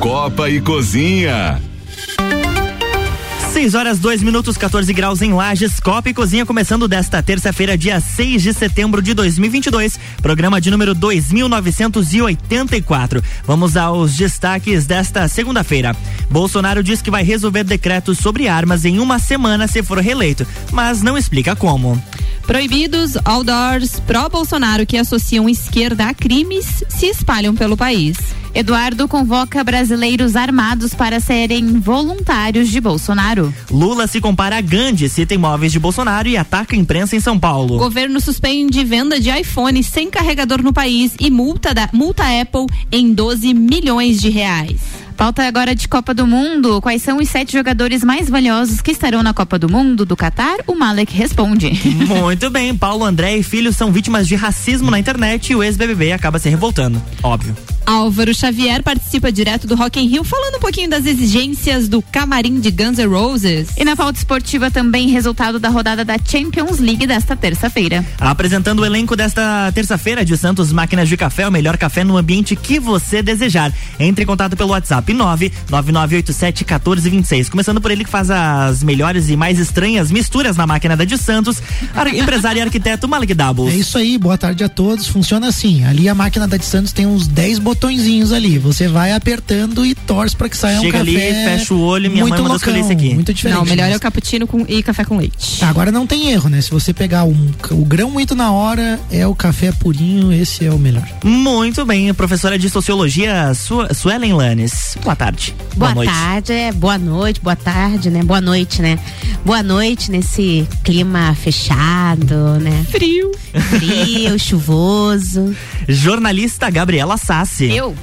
Copa e Cozinha. 6 horas 2 minutos, 14 graus em Lages, Copa e Cozinha começando desta terça-feira, dia 6 de setembro de 2022, programa de número 2984. Vamos aos destaques desta segunda-feira. Bolsonaro diz que vai resolver decretos sobre armas em uma semana se for reeleito, mas não explica como. Proibidos outdoors pró-Bolsonaro que associam esquerda a crimes se espalham pelo país. Eduardo convoca brasileiros armados para serem voluntários de Bolsonaro. Lula se compara a Gandhi, cita imóveis de Bolsonaro e ataca a imprensa em São Paulo. Governo suspende venda de iPhone sem carregador no país e multa, da, multa Apple em 12 milhões de reais. Pauta agora de Copa do Mundo. Quais são os sete jogadores mais valiosos que estarão na Copa do Mundo do Catar? O Malek responde. Muito bem, Paulo André e filhos são vítimas de racismo na internet e o ex-BBB acaba se revoltando. Óbvio. Álvaro Xavier participa direto do Rock in Rio falando um pouquinho das exigências do camarim de Guns N' Roses. E na pauta esportiva também resultado da rodada da Champions League desta terça-feira. Apresentando o elenco desta terça-feira de Santos Máquinas de Café, o melhor café no ambiente que você desejar. Entre em contato pelo WhatsApp 999871426. Começando por ele que faz as melhores e mais estranhas misturas na máquina da de Santos, empresário e arquiteto Malik Doubles. É isso aí, boa tarde a todos. Funciona assim, ali a máquina da de Santos tem uns 10 botõezinhos ali. Você vai apertando e torce para que saia Chega um café. ali, fecha o olho, minha muito mãe mandou escolher esse aqui. Muito diferente. Não, o melhor é o cappuccino com, e café com leite. Tá, agora não tem erro, né? Se você pegar um, o grão muito na hora, é o café purinho, esse é o melhor. Muito bem, professora de sociologia, Su Suelen Lanes. Boa tarde. Boa, noite. tarde, é, boa noite, boa tarde, né? Boa noite, né? Boa noite nesse clima fechado, né? Frio. Frio, chuvoso. Jornalista Gabriela Sassi. Eu.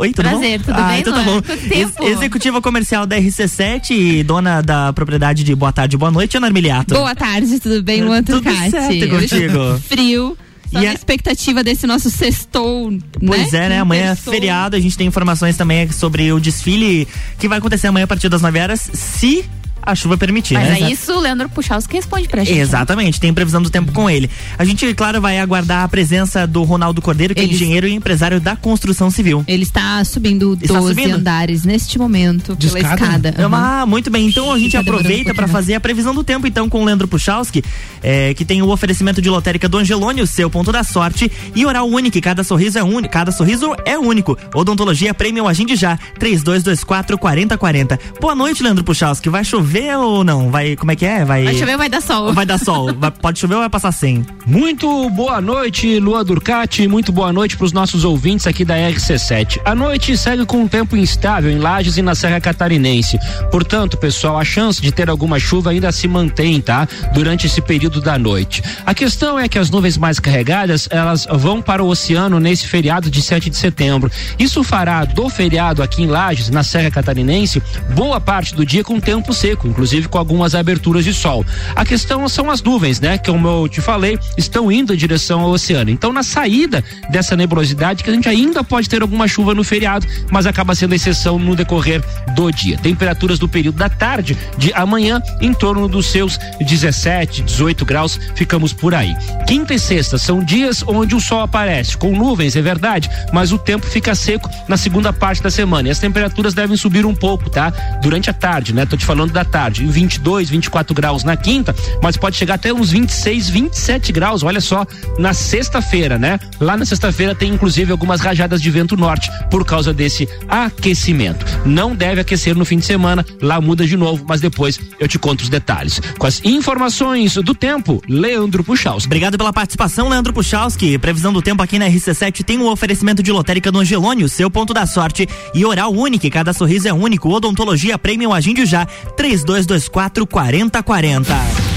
Oi, tudo Prazer, bom? tudo ah, bem, então tá bom. Ex executiva comercial da RC7 e dona da propriedade de Boa Tarde, Boa Noite, Ana Armiliato. Boa tarde, tudo bem, Luan Tudo certo contigo. Frio. Só E a- expectativa desse nosso sextou, Pois né? é, né? Amanhã é feriado, a gente tem informações também sobre o desfile que vai acontecer amanhã a partir das 9 horas, se a chuva permitir, Mas né? é isso, o Leandro Puchalski responde pra gente. né? Exatamente, tem previsão do tempo com ele. A gente, claro, vai aguardar a presença do Ronaldo Cordeiro, que é Eles- engenheiro e empresário da construção civil. Ele está subindo Está 12 subindo? andares neste momento De pela escada? escada. É uma- Ah, muito bem. Então a gente Tá aproveita um para fazer a previsão do tempo, então, com o Leandro Puchalski, é, que tem o oferecimento de lotérica do Angelone, o seu ponto da sorte, e oral único, cada sorriso é único. Cada sorriso é único. Odontologia Premium Agende já, 3224 4040. Boa noite, Leandro Puchalski. Vai chover ou não? Vai, como é que é? Vai, Vai chover ou vai dar sol? Vai dar sol. Vai- pode chover ou vai passar sem? Muito boa noite, Lua Durcati. Muito boa noite para os nossos ouvintes aqui da RC7. A noite segue com um tempo instável em Lages e na Serra Catarinense. Portanto, pessoal, a chance de ter alguma chuva ainda se mantém, tá? Durante esse período da noite. A questão é que as nuvens mais carregadas, elas vão para o oceano nesse feriado de 7 de setembro. Isso fará do feriado aqui em Lages, na Serra Catarinense, boa parte do dia com tempo seco, inclusive com algumas aberturas de sol. A questão são as nuvens, né? Que como eu te falei, estão indo em direção ao oceano. Então, na saída dessa nebulosidade, que a gente ainda pode ter alguma chuva no feriado, mas acaba sendo exceção no decorrer do dia. Temperaturas do período da tarde de amanhã em torno dos seus 17, 18 graus, ficamos por aí. Quinta e sexta são dias onde o sol aparece, com nuvens, é verdade, mas o tempo fica seco na segunda parte da semana. E as temperaturas devem subir um pouco, tá? Durante a tarde, né? Tô te falando da tarde. 22, 24 graus na quinta, mas pode chegar até uns 26, 27 graus, olha só, na sexta-feira, né? Lá na sexta-feira tem inclusive algumas rajadas de vento norte por causa desse aquecimento. Não deve aquecer no fim de semana, lá muda de novo, mas depois eu te conto os detalhes. Com as informações do tempo, Leandro Puxaus. Obrigado pela participação, Leandro Puchalski. Previsão do tempo aqui na RC7 tem o oferecimento de lotérica do Angelone, o seu ponto da sorte. E oral único, cada sorriso é único. Odontologia Premium Agende já, 3224 4040.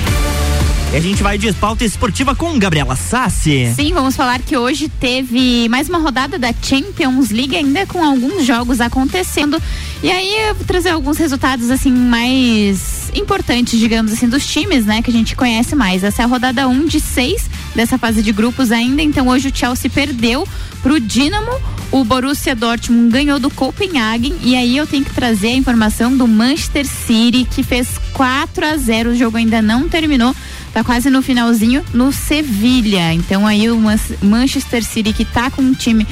E a gente vai de pauta esportiva com Gabriela Sassi. Sim, vamos falar que hoje teve mais uma rodada da Champions League, ainda com alguns jogos acontecendo. E aí eu vou trazer alguns resultados assim mais importantes, digamos assim, dos times, né, que a gente conhece mais. Essa é a rodada 1 de 6 dessa fase de grupos ainda. Então hoje o Chelsea perdeu pro Dinamo, o Borussia Dortmund ganhou do Copenhagen e aí eu tenho que trazer a informação do Manchester City que fez 4 a 0, o jogo ainda não terminou. Tá quase no finalzinho no Sevilha. Então aí o Man- Manchester City que tá com um time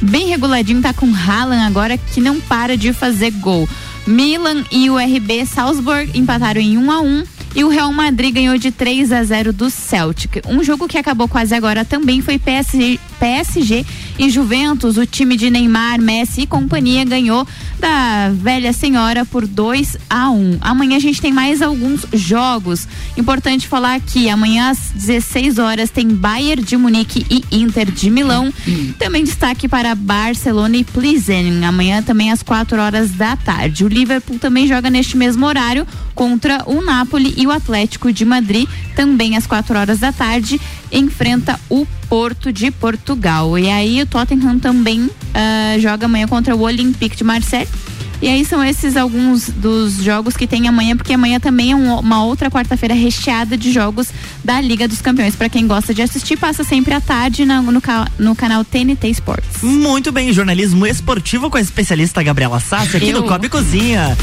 bem reguladinho, tá com Haaland agora que não para de fazer gol. Milan e o RB Salzburg empataram em 1 a 1 e o Real Madrid ganhou de 3 a 0 do Celtic. Um jogo que acabou quase agora também foi PSG, PSG e Juventus. O time de Neymar, Messi e companhia ganhou da velha senhora por 2 a 1. Amanhã a gente tem mais alguns jogos. Importante falar que amanhã às 16 horas tem Bayern de Munique e Inter de Milão. Também destaque para Barcelona e Plizen. Amanhã também às 4 horas da tarde. O Liverpool também joga neste mesmo horário contra o Napoli e o Atlético de Madrid, também às 4 horas da tarde, enfrenta o Porto de Portugal. E aí o Tottenham também uh, joga amanhã contra o Olympique de Marseille. E aí são esses alguns dos jogos que tem amanhã, porque amanhã também é um, uma outra quarta-feira recheada de jogos da Liga dos Campeões. Para quem gosta de assistir, passa sempre à tarde no, no, no, canal TNT Sports. Muito bem, jornalismo esportivo com a especialista Gabriela Sassi aqui Eu. no Cobre Cozinha.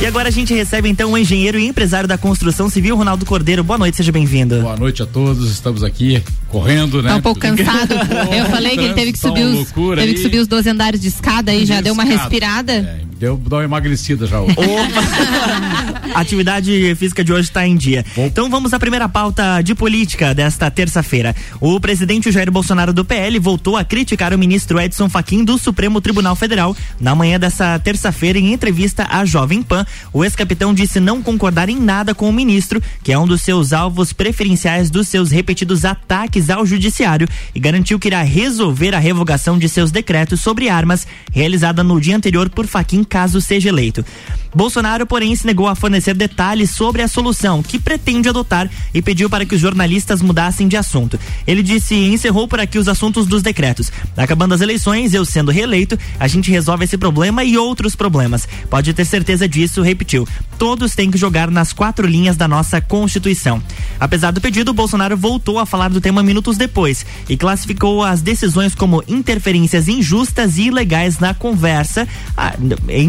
E agora a gente recebe então o engenheiro e empresário da construção civil, Ronaldo Cordeiro. Boa noite, seja bem-vindo. Boa noite a todos, estamos aqui correndo, né? Tá um pouco cansado. Eu falei que ele teve que subir os, teve que subir os 12 andares de escada aí, já deu uma respirada. É, deu dar uma emagrecida já. Opa! Atividade física de hoje está em dia. Bom. Então vamos à primeira pauta de política desta terça-feira. O presidente Jair Bolsonaro do PL voltou a criticar o ministro Edson Fachin do Supremo Tribunal Federal. Na manhã dessa terça-feira, em entrevista à Jovem Pan, o ex-capitão disse não concordar em nada com o ministro, que é um dos seus alvos preferenciais dos seus repetidos ataques ao judiciário, e garantiu que irá resolver a revogação de seus decretos sobre armas realizada no dia anterior por Fachin caso seja eleito. Bolsonaro, porém, se negou a fornecer detalhes sobre a solução que pretende adotar e pediu para que os jornalistas mudassem de assunto. Ele disse: encerrou por aqui os assuntos dos decretos. Acabando as eleições, eu sendo reeleito, a gente resolve esse problema e outros problemas. Pode ter certeza disso, repetiu. Todos têm que jogar nas quatro linhas da nossa Constituição. Apesar do pedido, Bolsonaro voltou a falar do tema minutos depois e classificou as decisões como interferências injustas e ilegais na conversa.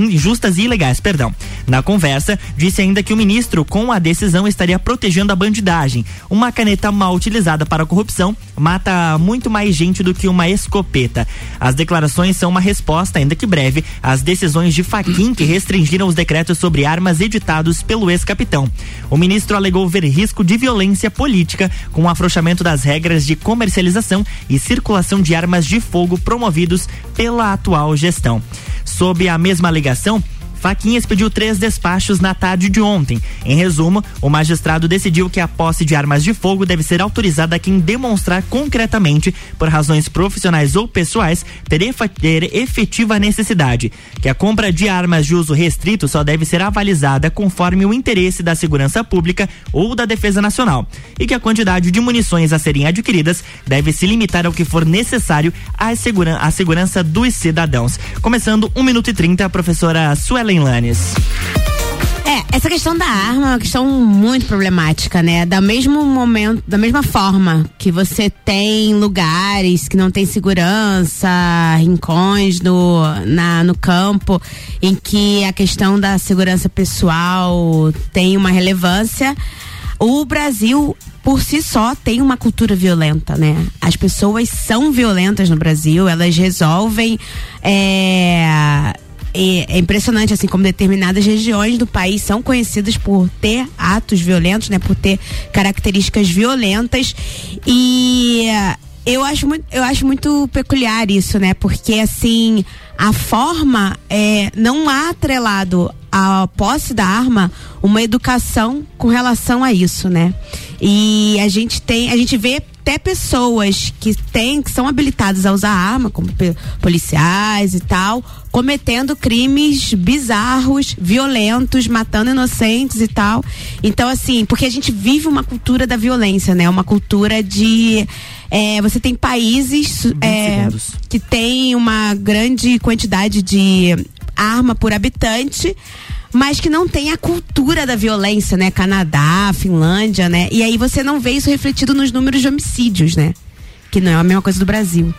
Injustas e ilegais, perdão. Na conversa, disse ainda que o ministro, com a decisão, estaria protegendo a bandidagem. Uma caneta mal utilizada para a corrupção mata muito mais gente do que uma escopeta. As declarações são uma resposta, ainda que breve, às decisões de Faquim que restringiram os decretos sobre armas editados pelo ex-capitão. O ministro alegou ver risco de violência política com o afrouxamento das regras de comercialização e circulação de armas de fogo promovidos pela atual gestão. Sob a mesma alegação, Faquinhas pediu três despachos na tarde de ontem. Em resumo, o magistrado decidiu que a posse de armas de fogo deve ser autorizada a quem demonstrar concretamente, por razões profissionais ou pessoais, ter efetiva necessidade. Que a compra de armas de uso restrito só deve ser avalizada conforme o interesse da segurança pública ou da defesa nacional. E que a quantidade de munições a serem adquiridas deve se limitar ao que for necessário à, seguran à segurança dos cidadãos. Começando 1 minuto e 30, a professora Suela Suelen Lanes. É, essa questão da arma é uma questão muito problemática, né? Da mesmo momento, da mesma forma que você tem lugares que não tem segurança, rincões no, na, no campo, em que a questão da segurança pessoal tem uma relevância, o Brasil por si só tem uma cultura violenta, né? As pessoas são violentas no Brasil, elas resolvem é, é, é, impressionante, assim, como determinadas regiões do país são conhecidas por ter atos violentos, né? Por ter características violentas. E eu acho muito, eu acho muito peculiar isso, né? Porque, assim, a forma é, não há atrelado à posse da arma uma educação com relação a isso, né? E a gente tem, a gente vê até pessoas que têm, que são habilitadas a usar arma, como policiais e tal, cometendo crimes bizarros, violentos, matando inocentes e tal. Então, assim, porque a gente vive uma cultura da violência, né? Uma cultura de. É, você tem países é, que tem uma grande quantidade de arma por habitante mas que não tem a cultura da violência, né? Canadá, Finlândia, né? E aí você não vê isso refletido nos números de homicídios, né? Que não é a mesma coisa do Brasil.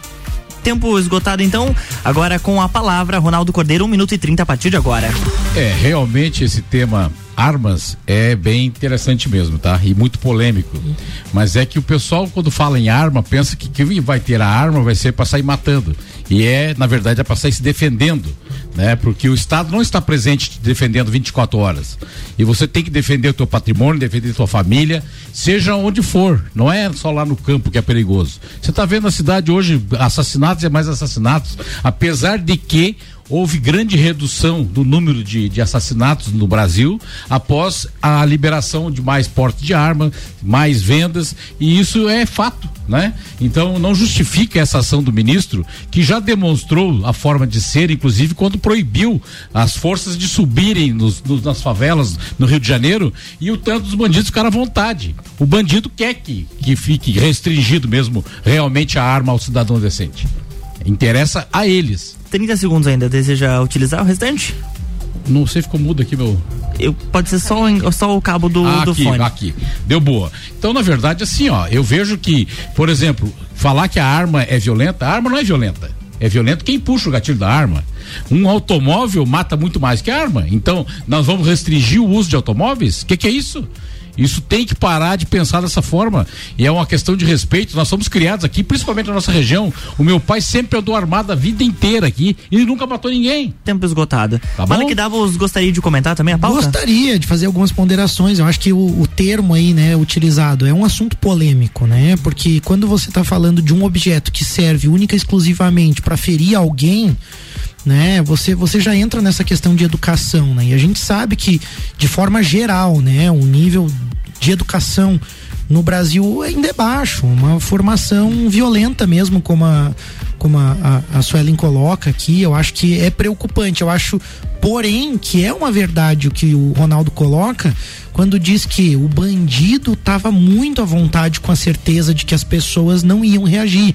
Tempo esgotado, então. Agora com a palavra, Ronaldo Cordeiro, 1 minuto e 30 a partir de agora. É, realmente esse tema armas é bem interessante mesmo, tá? E muito polêmico. Mas é que o pessoal, quando fala em arma, pensa que quem vai ter a arma vai ser para sair matando. E é, na verdade, é para sair se defendendo, né? Porque o Estado não está presente te defendendo 24 horas. E você tem que defender o teu patrimônio, defender a tua família, seja onde for. Não é só lá no campo que é perigoso. Você está vendo a cidade hoje, assassinatos e mais assassinatos, apesar de que houve grande redução do número de, de, assassinatos no Brasil após a liberação de mais porte de arma, mais vendas, e isso é fato, né? Então não justifica essa ação do ministro, que já demonstrou a forma de ser, inclusive quando proibiu as forças de subirem nos, nos, nas favelas no Rio de Janeiro e o tanto dos bandidos ficaram à vontade. O bandido quer que, que fique restringido mesmo realmente a arma ao cidadão decente. Interessa a eles. 30 segundos ainda. Deseja utilizar o restante? Não sei, ficou mudo aqui, meu. Eu, pode ser só, só o cabo do, ah, do aqui, fone. Aqui, deu boa. Então, na verdade, assim, ó, eu vejo que, por exemplo, falar que a arma é violenta, a arma não é violenta. É violento quem puxa o gatilho da arma. Um automóvel mata muito mais que a arma. Então, nós vamos restringir o uso de automóveis? O que, que é isso? Isso tem que parar de pensar dessa forma. E é uma questão de respeito. Nós somos criados aqui, principalmente na nossa região. O meu pai sempre andou armado a vida inteira aqui e nunca matou ninguém. Tempo esgotado. Tá bom? que Davos gostaria de comentar também a pauta? Gostaria de fazer algumas ponderações. Eu acho que o, o termo aí, né, utilizado é um assunto polêmico, né? Porque quando você está falando de um objeto que serve única e exclusivamente para ferir alguém, né? Você você já entra nessa questão de educação, né? E a gente sabe que de forma geral, né, o nível de educação no Brasil ainda é baixo, uma formação violenta mesmo, como a como a, a, a Suelen coloca aqui, eu acho que é preocupante. Eu acho, porém, que é uma verdade o que o Ronaldo coloca quando diz que o bandido estava muito à vontade com a certeza de que as pessoas não iam reagir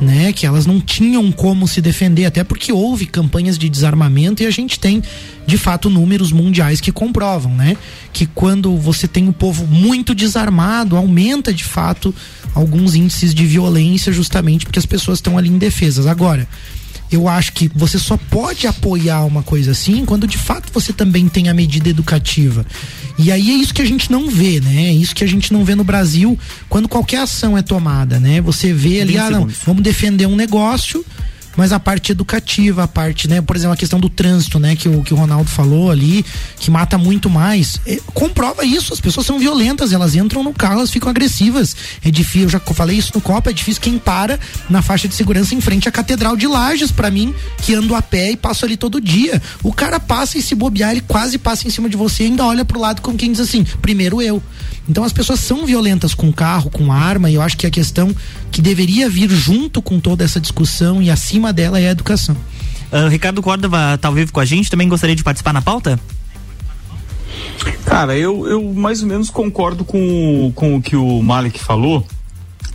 né? Que elas não tinham como se defender, até porque houve campanhas de desarmamento e a gente tem, de fato, números mundiais que comprovam, né? Que quando você tem o povo muito desarmado, aumenta de fato alguns índices de violência, justamente porque as pessoas estão ali indefesas. Agora, eu acho que você só pode apoiar uma coisa assim quando de fato você também tem a medida educativa. E aí é isso que a gente não vê, né? É isso que a gente não vê no Brasil quando qualquer ação é tomada, né? Você vê ali, ah, não, vamos defender um negócio mas a parte educativa, a parte, né, por exemplo, a questão do trânsito, né, que o, que o Ronaldo falou ali, que mata muito mais, é, comprova isso, as pessoas são violentas, elas entram no carro, elas ficam agressivas, é difícil, eu já falei isso no Copa, é difícil quem para na faixa de segurança em frente à Catedral de Lages, para mim, que ando a pé e passo ali todo dia, o cara passa e se bobear, ele quase passa em cima de você e ainda olha pro lado como quem diz assim, primeiro eu. Então as pessoas são violentas com carro, com arma, e eu acho que a questão que deveria vir junto com toda essa discussão e acima dela é a educação. Uh, Ricardo Córdova tá ao vivo com a gente, também gostaria de participar na pauta? Cara, eu, eu mais ou menos concordo com, com o que o Malik falou.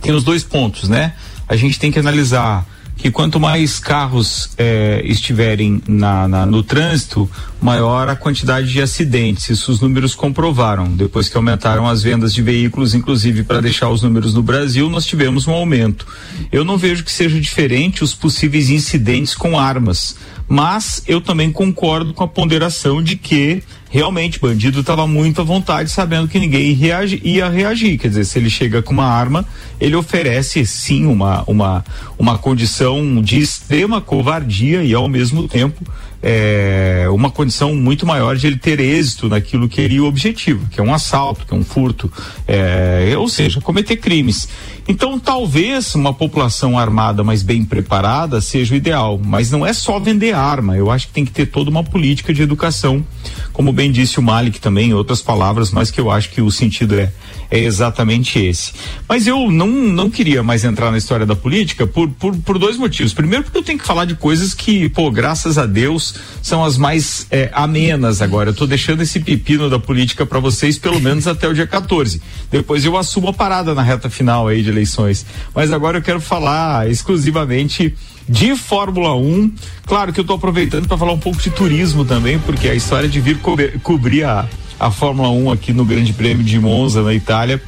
Tem os dois pontos, né? A gente tem que analisar que quanto mais carros eh, estiverem na, na, no trânsito, maior a quantidade de acidentes. Isso os números comprovaram. Depois que aumentaram as vendas de veículos, inclusive para deixar os números no Brasil, nós tivemos um aumento. Eu não vejo que seja diferente os possíveis incidentes com armas, mas eu também concordo com a ponderação de que realmente bandido estava muito à vontade, sabendo que ninguém reage, ia reagir. Quer dizer, se ele chega com uma arma, ele oferece sim uma, uma, uma condição de extrema covardia e ao mesmo tempo é, uma condição muito maior de ele ter êxito naquilo que seria o objetivo, que é um assalto, que é um furto, é, ou seja, cometer crimes. Então, talvez uma população armada, mas bem preparada, seja o ideal. Mas não é só vender arma. Eu acho que tem que ter toda uma política de educação, como bem disse o Malik também, em outras palavras, mas que eu acho que o sentido é, é exatamente esse. Mas eu não, não queria mais entrar na história da política por, por, por dois motivos. Primeiro, porque eu tenho que falar de coisas que, pô, graças a Deus, são as mais é, amenas agora. Eu tô deixando esse pepino da política para vocês, pelo menos até o dia 14. Depois eu assumo a parada na reta final aí de eleições. Mas agora eu quero falar exclusivamente de Fórmula 1. Claro que eu estou aproveitando para falar um pouco de turismo também, porque a história de vir co cobrir a, a Fórmula 1 aqui no Grande Prêmio de Monza, na Itália,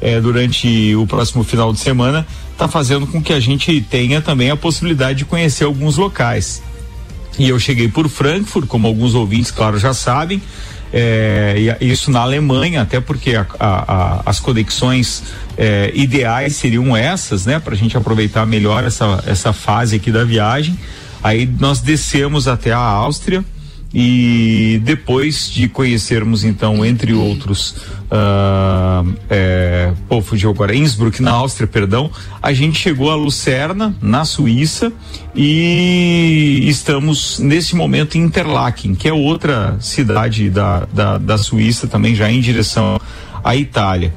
é, durante o próximo final de semana, está fazendo com que a gente tenha também a possibilidade de conhecer alguns locais. E eu cheguei por Frankfurt, como alguns ouvintes, claro, já sabem. É, isso na Alemanha, até porque a, a, a, as conexões é, ideais seriam essas, né? Para a gente aproveitar melhor essa, essa fase aqui da viagem. Aí nós descemos até a Áustria e depois de conhecermos então entre outros uh, é, pô, fugiu agora Innsbruck na Áustria perdão a gente chegou a Lucerna na Suíça e estamos nesse momento em Interlaken que é outra cidade da, da, da Suíça também já em direção à Itália.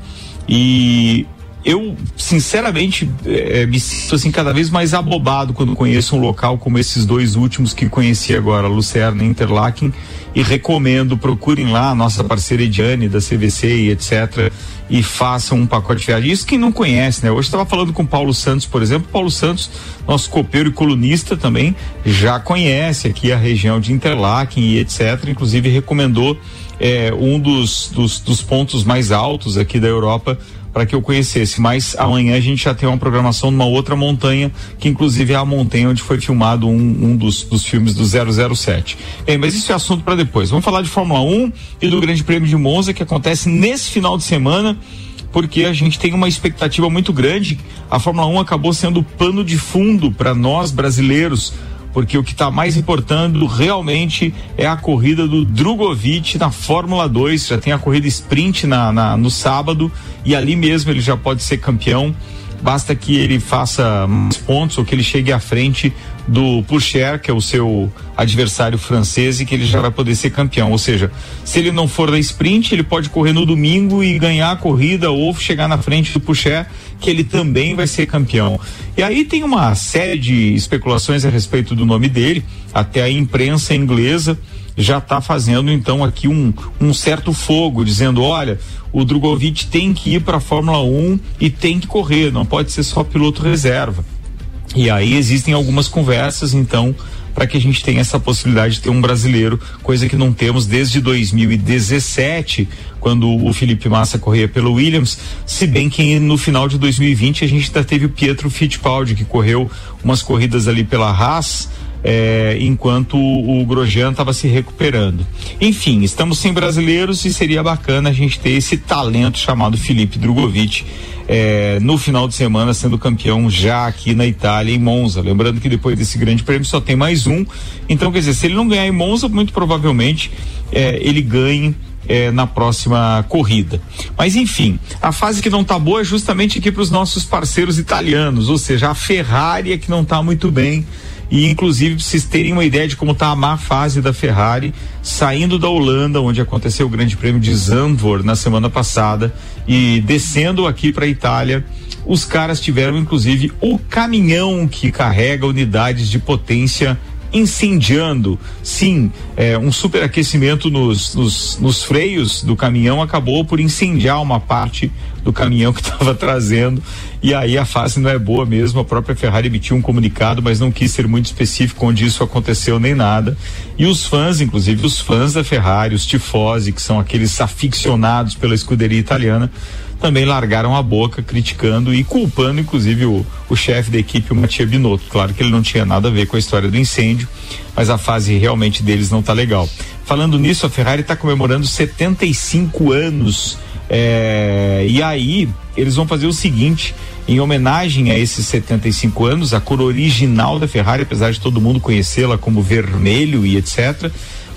E eu sinceramente é, me sinto assim cada vez mais abobado quando conheço um local como esses dois últimos que conheci agora, Lucerna e Interlaken, e recomendo, procurem lá a nossa parceira Ediane da CVC e etc. e façam um pacote de viagem. Isso quem não conhece, né? Hoje estava falando com Paulo Santos, por exemplo, Paulo Santos, nosso copeiro e colunista também, já conhece aqui a região de Interlaken e etc. Inclusive recomendou é, um dos, dos, dos pontos mais altos aqui da Europa para que eu conhecesse. Mas amanhã a gente já tem uma programação numa outra montanha, que inclusive é a montanha onde foi filmado um, um dos, dos filmes do 007. Bem, mas isso é assunto para depois. Vamos falar de Fórmula 1 e do Grande Prêmio de Monza, que acontece nesse final de semana porque a gente tem uma expectativa muito grande. A Fórmula 1 acabou sendo pano de fundo para nós brasileiros porque o que está mais importando realmente é a corrida do Drogovic na Fórmula 2. Já tem a corrida sprint na, na, no sábado e ali mesmo ele já pode ser campeão. Basta que ele faça mais pontos ou que ele chegue à frente do Pourchaire, que é o seu adversário francês, e que ele já vai poder ser campeão. Ou seja, se ele não for da sprint, ele pode correr no domingo e ganhar a corrida ou chegar na frente do Pourchaire, que ele também vai ser campeão. E aí tem uma série de especulações a respeito do nome dele, até a imprensa inglesa já está fazendo então aqui um, um certo fogo, dizendo: olha, o Drogovic tem que ir para a Fórmula 1 e tem que correr, não pode ser só piloto reserva. E aí existem algumas conversas, então, para que a gente tenha essa possibilidade de ter um brasileiro, coisa que não temos desde 2017, quando o Felipe Massa corria pelo Williams, se bem que no final de 2020 a gente ainda teve o Pietro Fittipaldi, que correu umas corridas ali pela Haas, é, enquanto o, Grosjean estava se recuperando. Enfim, estamos sem brasileiros e seria bacana a gente ter esse talento chamado Felipe Drogovic é, no final de semana sendo campeão já aqui na Itália, em Monza. Lembrando que depois desse grande prêmio só tem mais um. Então, quer dizer, se ele não ganhar em Monza, muito provavelmente é, ele ganhe é, na próxima corrida. Mas enfim, a fase que não está boa é justamente aqui para os nossos parceiros italianos, ou seja, a Ferrari é que não está muito bem e inclusive pra vocês terem uma ideia de como está a má fase da Ferrari, saindo da Holanda, onde aconteceu o Grande Prêmio de Zandvoort na semana passada e descendo aqui para a Itália, os caras tiveram inclusive o caminhão que carrega unidades de potência incendiando. Sim, é, um superaquecimento nos, nos, nos freios do caminhão acabou por incendiar uma parte do caminhão que estava trazendo. E aí a fase não é boa mesmo. A própria Ferrari emitiu um comunicado, mas não quis ser muito específico onde isso aconteceu nem nada. E os fãs, inclusive os fãs da Ferrari, os tifosi, que são aqueles aficionados pela escuderia italiana, também largaram a boca criticando e culpando, inclusive, o, o chefe da equipe, o Mattia Binotto. Claro que ele não tinha nada a ver com a história do incêndio, mas a fase realmente deles não está legal. Falando nisso, a Ferrari está comemorando 75 anos. É, e aí, eles vão fazer o seguinte: em homenagem a esses 75 anos, a cor original da Ferrari, apesar de todo mundo conhecê-la como vermelho e etc.,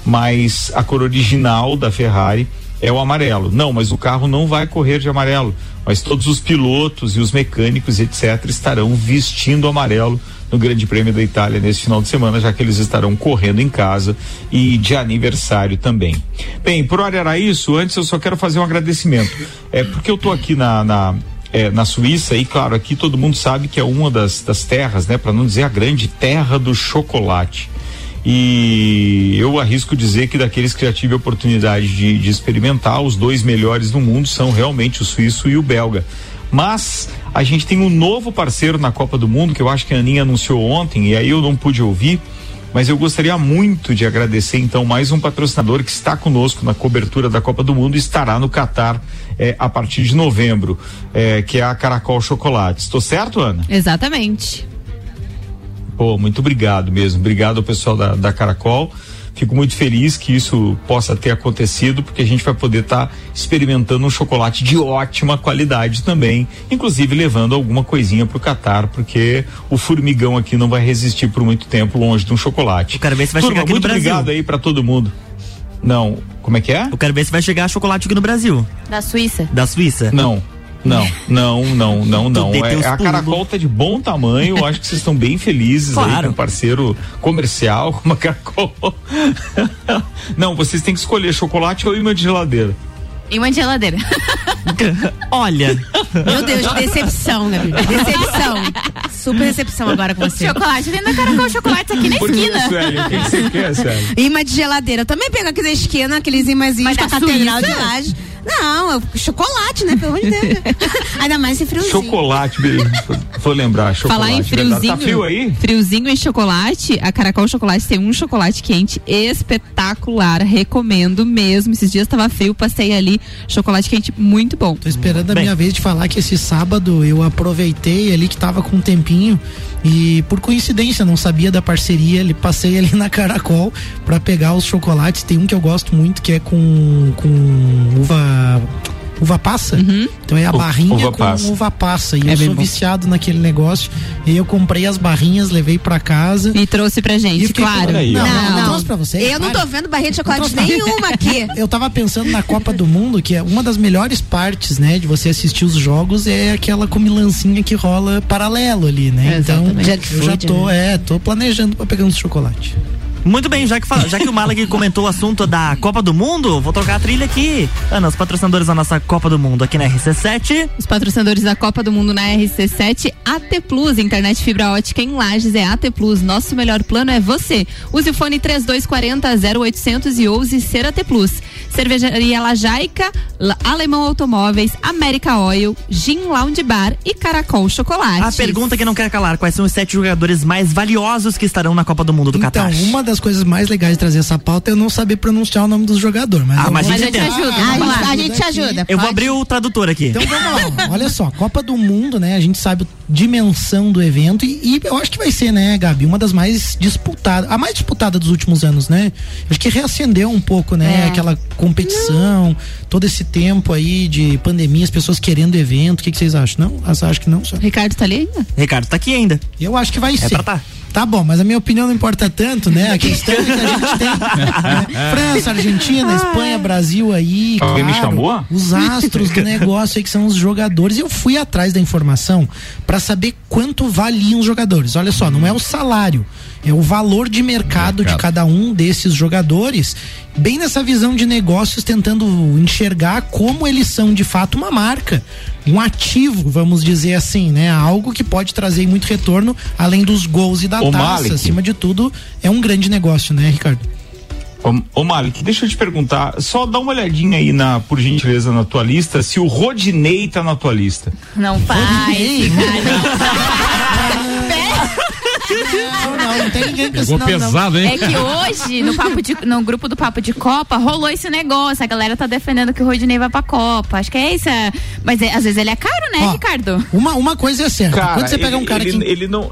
mas a cor original da Ferrari é o amarelo. Não, mas o carro não vai correr de amarelo. Mas todos os pilotos e os mecânicos, etc., estarão vestindo amarelo no Grande Prêmio da Itália nesse final de semana, já que eles estarão correndo em casa e de aniversário também. Bem, por hora era isso. Antes eu só quero fazer um agradecimento. É porque eu estou aqui na, na é, na Suíça e claro aqui todo mundo sabe que é uma das, das terras, né, para não dizer a grande terra do chocolate. E eu arrisco dizer que daqueles que já tive a oportunidade de, de experimentar, os dois melhores do mundo são realmente o suíço e o belga. Mas a gente tem um novo parceiro na Copa do Mundo, que eu acho que a Aninha anunciou ontem, e aí eu não pude ouvir, mas eu gostaria muito de agradecer então mais um patrocinador que está conosco na cobertura da Copa do Mundo e estará no Catar é, a partir de novembro, é, que é a Caracol Chocolates. Estou certo, Ana? Exatamente. Pô, muito obrigado mesmo. Obrigado ao pessoal da, da Caracol. Fico muito feliz que isso possa ter acontecido, porque a gente vai poder estar tá experimentando um chocolate de ótima qualidade também, inclusive levando alguma coisinha pro Catar, porque o formigão aqui não vai resistir por muito tempo longe de um chocolate. Eu quero ver se vai Turma, chegar aqui no muito Brasil. obrigado aí para todo mundo. Não, como é que é? Eu quero ver se vai chegar chocolate aqui no Brasil. Da Suíça. Da Suíça. Não. Não, não, não, não, não. É, a. Caracol tá de bom tamanho. Eu acho que vocês estão bem felizes aí Claro. com um parceiro comercial como a Caracol. Não, vocês têm que escolher chocolate ou imã de geladeira. E uma geladeira. Olha, Meu Deus, que decepção, Gabi. Decepção. Super decepção agora com você. chocolate. Vendo caracol chocolate aqui na Por esquina. Sueli? O que você quer, Sueli? Imã de geladeira. Eu também pego aqui na esquina, aqueles imãzinhos da catedral de laje. Não, eu- chocolate, né? Pelo amor de Deus. Ainda mais esse friozinho. Chocolate, beleza. Vou lembrar, chocolate. Falar em verdade. friozinho. Tá frio aí? Friozinho e chocolate, a Caracol Chocolate tem um chocolate quente espetacular. Recomendo mesmo. Esses dias tava frio, passei ali. Chocolate quente muito bom. Tô esperando a Bem. minha vez de falar que esse sábado eu aproveitei ali que tava com um tempinho e por coincidência não sabia da parceria, ele passei ali na Caracol pra pegar os chocolates. Tem um que eu gosto muito que é com com uva uva passa. Então é a barrinha uva com passa. uva passa e É eu sou bom. viciado naquele negócio. E eu comprei as barrinhas, levei pra casa. E trouxe pra gente, fiquei claro. Aí. Não, não, Não, trouxe pra vocês. Eu não para. tô vendo barrinha de chocolate nenhuma aqui. Eu tava pensando na Copa do Mundo, que é uma das melhores partes, né, de você assistir os jogos é aquela comilancinha que rola paralelo ali, né? Então, Exatamente. eu já tô, food, é, tô planejando pra pegar uns chocolate. Muito bem, já que, já que o Malak comentou o assunto da Copa do Mundo, vou trocar a trilha aqui. Ana, os patrocinadores da nossa Copa do Mundo aqui na RC7. Os patrocinadores da Copa do Mundo na RC7, AT Plus, internet fibra ótica em Lages é AT Plus. Nosso melhor plano é você. Use o fone 3240 0800 e ouse ser AT Plus. Cervejaria Lajaica, La- Alemão Automóveis, América Oil, Gin Lounge Bar e Caracol Chocolate. A pergunta que não quer calar: quais são os sete jogadores mais valiosos que estarão na Copa do Mundo do Então, Catar? uma das coisas mais legais de trazer essa pauta é eu não saber pronunciar o nome dos jogadores. Mas Ah, mas vou- a gente ajuda. A, vamos gente- lá. a gente te ajuda. Eu vou abrir o tradutor aqui. Então vamos lá, olha só, Copa do Mundo, né? A gente sabe a dimensão do evento e, e eu acho que vai ser, né, Gabi, uma das mais disputadas, a mais disputada dos últimos anos, né? Acho que reacendeu um pouco, né? É. Aquela competição, todo esse tempo aí de pandemia, as pessoas querendo evento. O que, que vocês acham? Não? Acham que não? Só? Ricardo tá ali ainda? Ricardo tá aqui ainda. Eu acho que vai ser. pra tá. Tá bom, mas a minha opinião não importa tanto, né? A questão é que a gente tem né? França, Argentina, Espanha, Brasil aí. Alguém me claro, chamou? Os astros do negócio aí que são os jogadores. Eu fui atrás da informação pra saber quanto valiam os jogadores. Olha só, não é o salário, é o valor de mercado, de Mercado. cada um desses jogadores, bem nessa visão de negócios, tentando enxergar como eles são de fato uma marca, um ativo, vamos dizer assim, né? Algo que pode trazer muito retorno, além dos gols e da Ô, taça. Malik. Acima de tudo, é um grande negócio, né, Ricardo? Ô, ô Malik, deixa eu te perguntar, só dá uma olhadinha aí na, por gentileza, na tua lista, se o Rodinei tá na tua lista. Não faz. Rodinei. cara. Não, não, não tem ninguém esse Pegou não. pesado, hein? É que hoje, no, papo de, no grupo do Papo de Copa, rolou esse negócio. A galera tá defendendo que o Rodinei vai pra Copa. Acho que é isso. é- Mas é- às vezes ele é caro, né, Ó, Ricardo? Uma, uma coisa é certa. Cara, Quando você pega ele, um cara ele, que. ele não.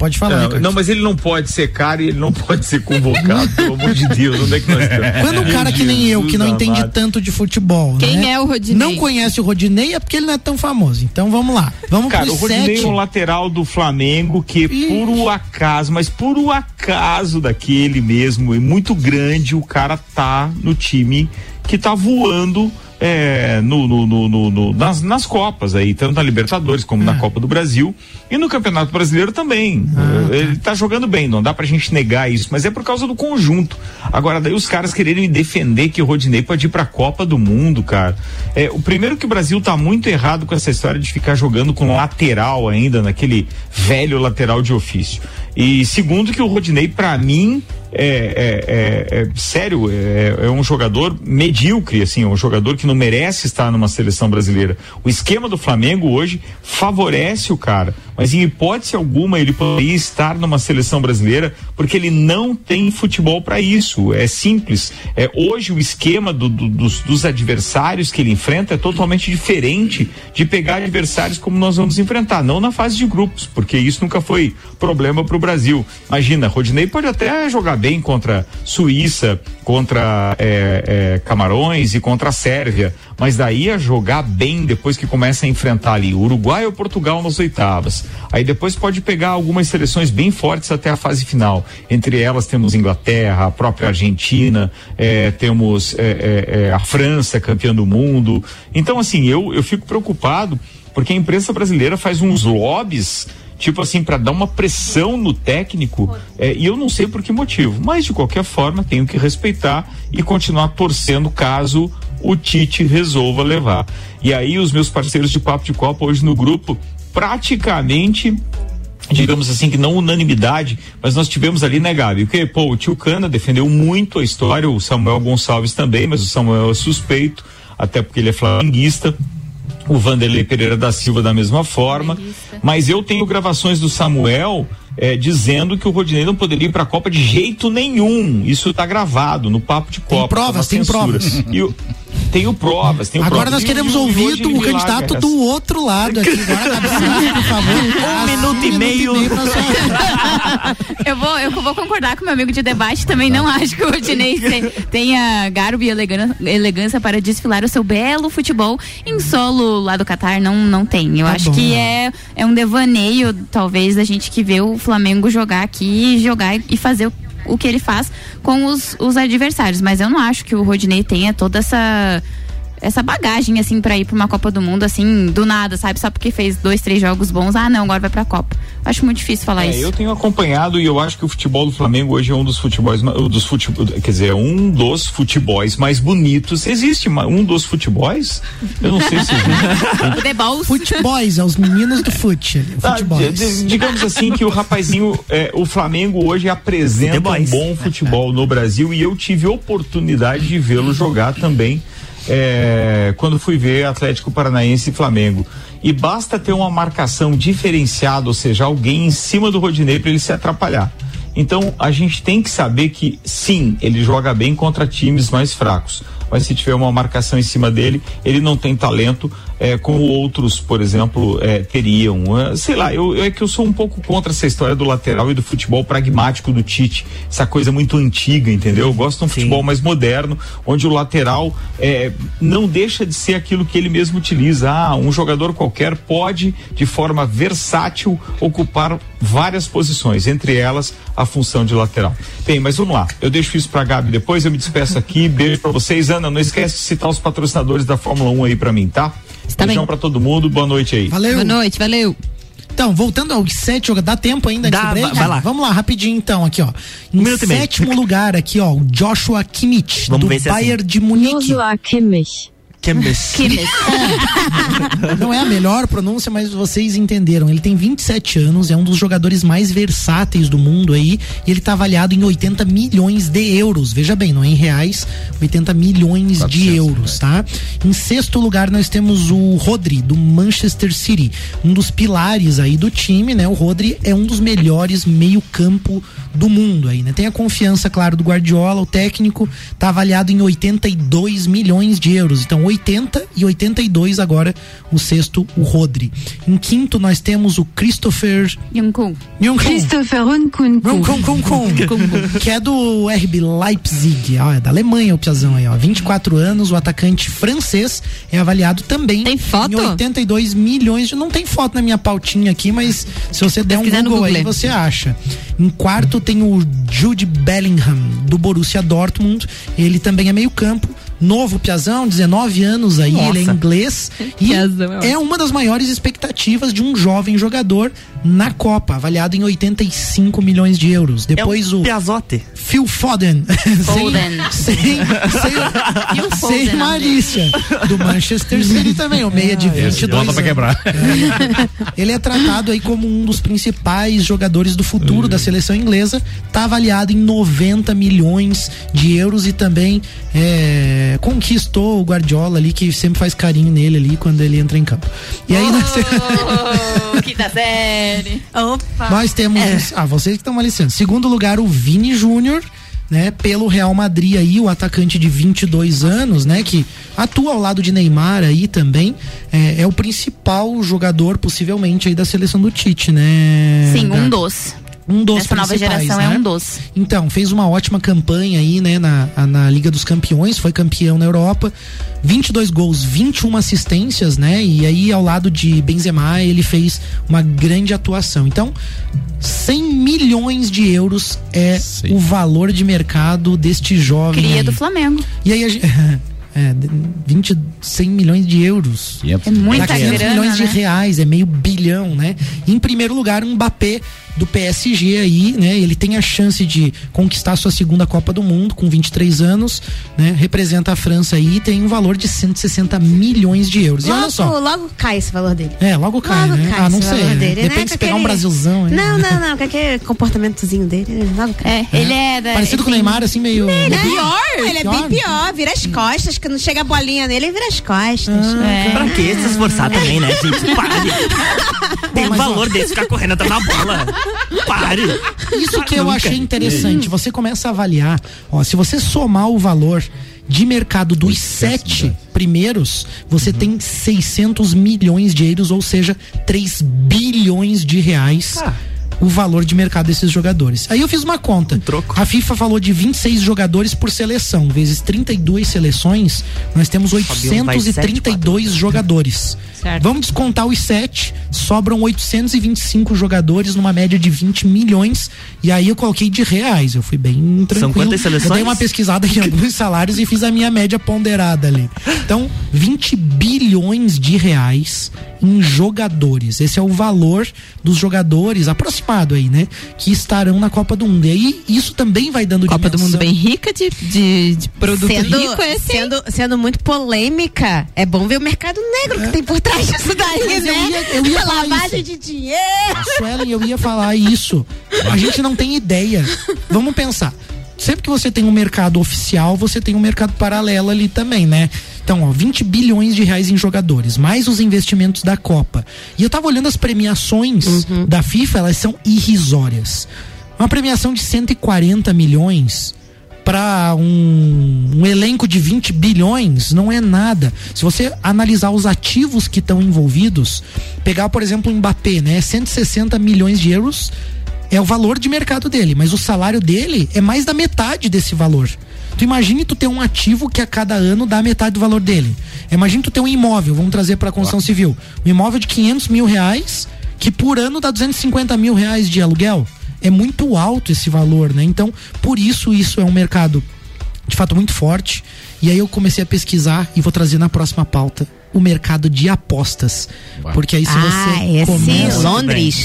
Pode falar, Não, não, mas ele não pode ser caro e ele não pode ser convocado, pelo amor de Deus. Onde é que nós estamos? Quando um cara que nem eu, que não entende tanto de futebol, Quem né, é o Rodinei? Não conhece o Rodinei é porque ele não é tão famoso. Então vamos lá. Vamos Cara, o Rodinei sete. é um lateral do Flamengo que, Ih. por o acaso, mas por o acaso daquele mesmo, e muito grande, o cara tá no time que tá voando é, no, no- no- nas, nas Copas aí, tanto na Libertadores como na Copa do Brasil e no Campeonato Brasileiro também. É, Ele tá jogando bem, não dá pra gente negar isso, mas é por causa do conjunto. Agora, daí os caras quererem defender que o Rodinei pode ir pra Copa do Mundo, cara. É, o primeiro que o Brasil tá muito errado com essa história de ficar jogando com lateral ainda, naquele velho lateral de ofício. E segundo que o Rodinei, pra mim, é, é- é- é- sério, é, é um jogador medíocre, assim, é um jogador que não merece estar numa seleção brasileira. O esquema do Flamengo hoje favorece o cara, mas em hipótese alguma ele poderia estar numa seleção brasileira, porque ele não tem futebol para isso. É simples. É, hoje o esquema do, do, dos, dos adversários que ele enfrenta é totalmente diferente de pegar adversários como nós vamos enfrentar, não na fase de grupos, porque isso nunca foi problema para o Brasil. Imagina, Rodinei pode até jogar bem contra Suíça, contra é, é, Camarões e contra a Sérvia, mas daí a jogar bem depois que começa a enfrentar ali Uruguai ou Portugal nas oitavas. Aí depois pode pegar algumas seleções bem fortes até a fase final. Entre elas temos Inglaterra, a própria Argentina, é, temos é, é, é, a França, campeã do mundo. Então, assim, eu, eu fico preocupado porque a imprensa brasileira faz uns lobbies tipo assim, para dar uma pressão no técnico, é, e eu não sei por que motivo, mas de qualquer forma tenho que respeitar e continuar torcendo caso o Tite resolva levar. E aí os meus parceiros de Papo de Copa hoje no grupo, praticamente digamos assim, que não unanimidade, mas nós tivemos ali, né, Gabi? Porque, pô, o tio Cana defendeu muito a história, o Samuel Gonçalves também, mas o Samuel é suspeito, até porque ele é flamenguista o Vanderlei Pereira da Silva da mesma forma. Mas eu tenho gravações do Samuel é, dizendo que o Rodinei não poderia ir para a Copa de jeito nenhum. Isso está gravado no papo de Copa. Tem provas, tem provas. E o, tenho provas, tenho Agora provas. nós queremos ouvir o candidato do outro lado aqui. Agora, por favor. Um minuto e meio. eu, vou, eu vou concordar com meu amigo de debate. Também não acho que o Rodinei tenha garbo e elegância para desfilar o seu belo futebol em solo lá do Catar. Não, não tem. Eu tá acho bom. que é, é um devaneio, talvez, da gente que vê o Flamengo jogar aqui, jogar e fazer o, o que ele faz com os, os adversários. Mas eu não acho que o Rodinei tenha toda essa essa bagagem, assim, para ir pra uma Copa do Mundo, assim, do nada, sabe? Só porque fez dois, três jogos bons, ah, não, agora vai pra Copa. Acho muito difícil falar é, isso. Eu tenho acompanhado e eu acho que o futebol do Flamengo hoje é um dos futebols, dos futebol, quer dizer, é um dos futebols mais bonitos. Existe um dos futebols? Eu não sei se existe. Futebols, é os meninos do fute. Ah, digamos assim que o rapazinho, é, o Flamengo hoje apresenta um bom futebol no Brasil e eu tive oportunidade de vê-lo jogar também é, quando fui ver Atlético Paranaense e Flamengo. E basta ter uma marcação diferenciada, ou seja, alguém em cima do Rodinei para ele se atrapalhar. Então a gente tem que saber que sim, ele joga bem contra times mais fracos, mas se tiver uma marcação em cima dele, ele não tem talento é, como outros, por exemplo, é, teriam. Sei lá, eu, eu, é que eu sou um pouco contra essa história do lateral e do futebol pragmático do Tite, essa coisa muito antiga, entendeu? Eu gosto de um Sim. futebol mais moderno, onde o lateral é, não deixa de ser aquilo que ele mesmo utiliza. Ah, um jogador qualquer pode, de forma versátil, ocupar várias posições, entre elas a função de lateral. Bem, mas vamos lá. Eu deixo isso pra Gabi depois, eu me despeço aqui. Beijo pra vocês. Ana, não esquece de citar os patrocinadores da Fórmula 1 aí pra mim, tá? Está Beijão para todo mundo, boa noite aí. Valeu. Boa noite, valeu. Então, voltando aos sete, dá tempo ainda dá, de vai lá. Vamos lá, rapidinho então, aqui ó. Em um sétimo lugar aqui ó, o Joshua Kimmich, Vamos do é Bayern assim. de Munique. Joshua Kimmich. Kimmich. Não é a melhor pronúncia, mas vocês entenderam. Ele tem 27 anos, é um dos jogadores mais versáteis do mundo aí, e ele está avaliado em 80 milhões de euros. Veja bem, não é em reais, 80 milhões 400, de euros, tá? Em sexto lugar nós temos o Rodri do Manchester City, um dos pilares aí do time, né? O Rodri é um dos melhores meio-campo do mundo aí, né? Tem a confiança, claro, do Guardiola, o técnico tá avaliado em 82 milhões de euros. Então, 80 e 82 agora o sexto, o Rodri. Em quinto nós temos o Christopher Nkunku. Christopher Nkunku. que é do RB Leipzig, ó, é da Alemanha o piazão aí, ó. 24 anos, o atacante francês é avaliado também tem foto? em 82 milhões de não tem foto na minha pautinha aqui, mas se você der um Google, Google aí, você acha. Em quarto tem o Jude Bellingham do Borussia Dortmund, ele também é meio-campo novo Piazão, 19 anos aí, Nossa. ele é inglês. e é uma das maiores expectativas de um jovem jogador na Copa, avaliado em 85 milhões de euros. Depois é o. Piazote. Phil Foden. Foden. sem, sem, sem, sem malícia. Do Manchester City também, o meia de 22 Volta pra quebrar. É. Ele é tratado aí como um dos principais jogadores do futuro da seleção inglesa. Tá avaliado em 90 milhões de euros e também é, conquistou o Guardiola ali, que sempre faz carinho nele ali quando ele entra em campo. E aí oh, nós... que tá certo. Opa. Nós temos. Ah, vocês que estão maliciando. Segundo lugar, o Vini Júnior. Né, pelo Real Madrid aí, o atacante de 22 anos, né, que atua ao lado de Neymar aí também, é, é o principal jogador possivelmente aí da seleção do Tite, né? Sim, um dos. Um dos Essa nova principais, geração né? é um dos. Então, fez uma ótima campanha aí, né, na, na Liga dos Campeões, foi campeão na Europa. 22 gols, 21 assistências, né? E aí, ao lado de Benzema, ele fez uma grande atuação. Então, 100 milhões de euros é Sim. o valor de mercado deste jovem. Cria aí. do Flamengo. E aí, a gente. É, 20, 100 milhões de euros. É muita Dá 500 grana, milhões de né? reais, é meio bilhão, né? Em primeiro lugar, um Mbappé do PSG aí, né? Ele tem a chance de conquistar sua segunda Copa do Mundo com 23 anos, né? Representa a França aí e tem um valor de 160 milhões de euros. E olha Logo, só. logo cai esse valor dele. É, logo cai, Logo né? cai ah, não esse sei. valor Né? dele, né? Depende Com se pegar um aquele- Brasilzão. hein? Não, não, não, com aquele comportamentozinho dele, ele logo cai. É, ele é da. Parecido com o Neymar, assim, meio. Ele é pior, ele é bem pior, vira as costas, que não chega a bolinha nele, ele vira as costas. É. Pra que se esforçar também, né, gente? Pare. Tem um ó. valor desse ficar correndo atrás da bola. Pare. Isso que eu Nunca. achei interessante. Você começa a avaliar, ó, se você somar o valor de mercado dos sete primeiros, você tem 600 milhões de euros, ou seja, 3 bilhões de reais. Ah. O valor de mercado desses jogadores. Aí eu fiz uma conta. troco. A FIFA falou de 26 jogadores por seleção, vezes 32 seleções, nós temos Fabiano vai sete, 832 jogadores. Certo. Vamos descontar os 7, sobram 825 jogadores numa média de 20 milhões. E aí eu coloquei de reais, eu fui bem tranquilo. quantas seleções? Eu dei uma pesquisada em alguns salários e fiz a minha média ponderada ali. Então, 20 bilhões de reais em jogadores. Esse é o valor dos jogadores aproximado aí, né? Que estarão na Copa do Mundo. E aí isso também vai dando Copa do dimensão. Mundo bem rica de, de, de produto Sendo, rico esse. hein? sendo, sendo muito polêmica, é bom ver o mercado negro que tem por trás disso daí, Mas eu né? ia- eu ia falar Lavagem isso. de dinheiro. Suelen, eu ia falar isso. A gente não tem ideia. Vamos pensar. Sempre que você tem um mercado oficial, você tem um mercado paralelo ali também, né? Então, ó, 20 bilhões de reais em jogadores, mais os investimentos da Copa. E eu tava olhando as premiações da FIFA, elas são irrisórias. Uma premiação de 140 milhões para um, um elenco de 20 bilhões não é nada. Se você analisar os ativos que estão envolvidos, pegar, por exemplo, o Mbappé, né? 160 milhões de euros é o valor de mercado dele, mas o salário dele é mais da metade desse valor. Tu imagine tu ter um ativo que a cada ano dá metade do valor dele. Imagine tu ter um imóvel, vamos trazer para a construção civil, um imóvel de 500 mil reais que por ano dá 250 mil reais de aluguel. É muito alto esse valor, né? Então, por isso isso é um mercado de fato muito forte. E aí eu comecei a pesquisar e vou trazer na próxima pauta o mercado de apostas. Porque aí se Ah, você esse começa Londres.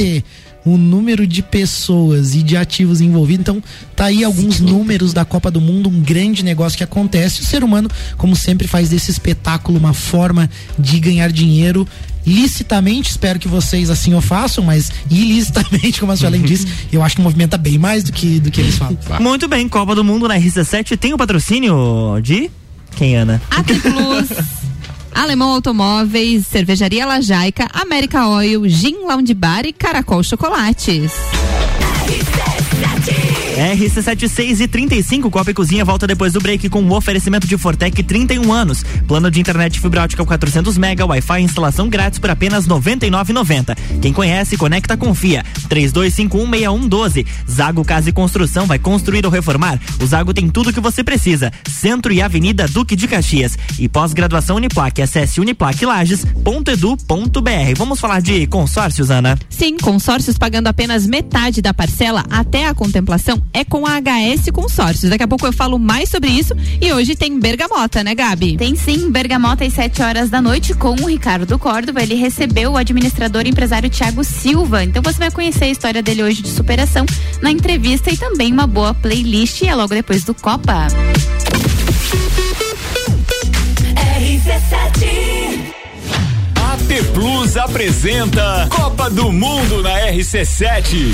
O número de pessoas e de ativos envolvidos, então tá aí alguns números da Copa do Mundo, um grande negócio que acontece. O ser humano, como sempre, faz desse espetáculo uma forma de ganhar dinheiro licitamente, espero que vocês assim o façam, mas ilicitamente, como a Suelen disse, eu acho que movimenta bem mais do que, do que eles falam. Muito bem, Copa do Mundo na RC7 tem o patrocínio de quem, Ana? AT Plus, Alemão Automóveis, Cervejaria Lajaica, América Oil, Gin Lounge Bar e Caracol Chocolates. RC76 e 35, Copa e Cozinha volta depois do break com o oferecimento de Fortec 31 anos. Plano de internet fibra ótica 400 mega, Wi-Fi instalação grátis por apenas 99,90. Quem conhece, conecta, confia. 32516112. Zago Casa e Construção vai construir ou reformar. O Zago tem tudo que você precisa. Centro e Avenida Duque de Caxias. E pós-graduação Uniplaque. Acesse uniplaquelages.edu.br. Vamos falar de consórcios, Ana? Sim, consórcios pagando apenas metade da parcela até a contemplação é com a HS Consórcios. Daqui a pouco eu falo mais sobre isso e hoje tem Bergamota, né, Gabi? Tem sim, Bergamota às 7 horas da noite com o Ricardo Córdova. Ele recebeu o administrador e empresário Tiago Silva. Então você vai conhecer a história dele hoje de superação na entrevista e também uma boa playlist e é logo depois do Copa. AT Plus apresenta Copa do Mundo na RC7.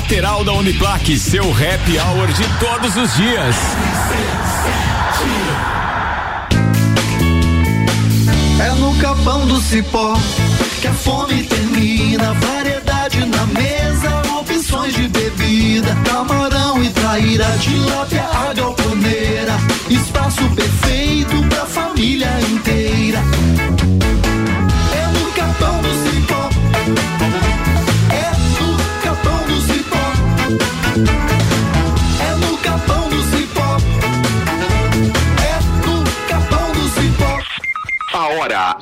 lateral da Uniplaque. Seu happy hour de todos os dias. É no capão do cipó que a fome termina. Variedade na mesa, opções de bebida. Camarão e traíra, tilápia, a galponeira. Espaço perfeito pra família inteira.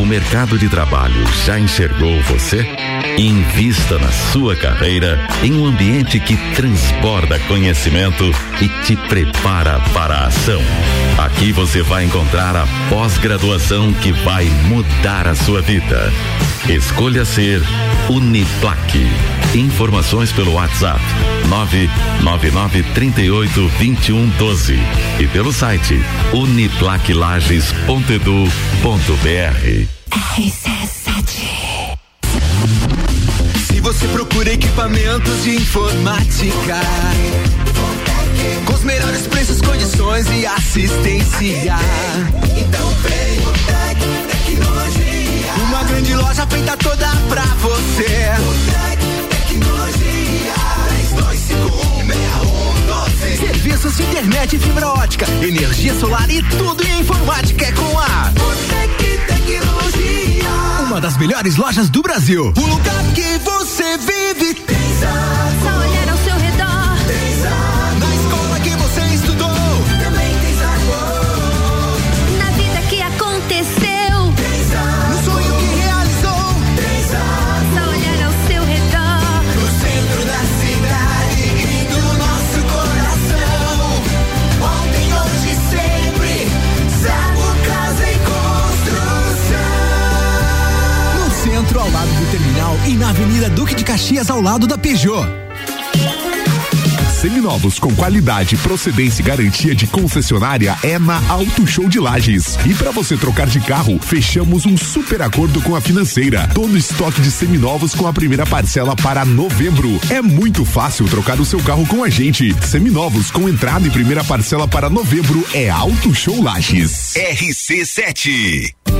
O mercado de trabalho já enxergou você? Invista na sua carreira em um ambiente que transborda conhecimento e te prepara para a ação. Aqui você vai encontrar a pós-graduação que vai mudar a sua vida. Escolha ser Uniplaque. Informações pelo WhatsApp 999 38 21 12 e pelo site uniplaquilages.edu.br. Se você procura equipamentos de informática, com os melhores preços, condições e assistência. Então grande loja feita toda pra você. O Tec Tecnologia. 3251 Serviços de internet fibra ótica, energia solar e tudo em informática é com a Botec Tecnologia. Uma das melhores lojas do Brasil. O lugar que você vive ao lado da Peugeot. Seminovos com qualidade, procedência e garantia de concessionária é na Auto Show de Lages. E para você trocar de carro, fechamos um super acordo com a financeira. Todo estoque de seminovos com a primeira parcela para novembro. É muito fácil trocar o seu carro com a gente. Seminovos com entrada e primeira parcela para novembro é Auto Show Lages. RC7.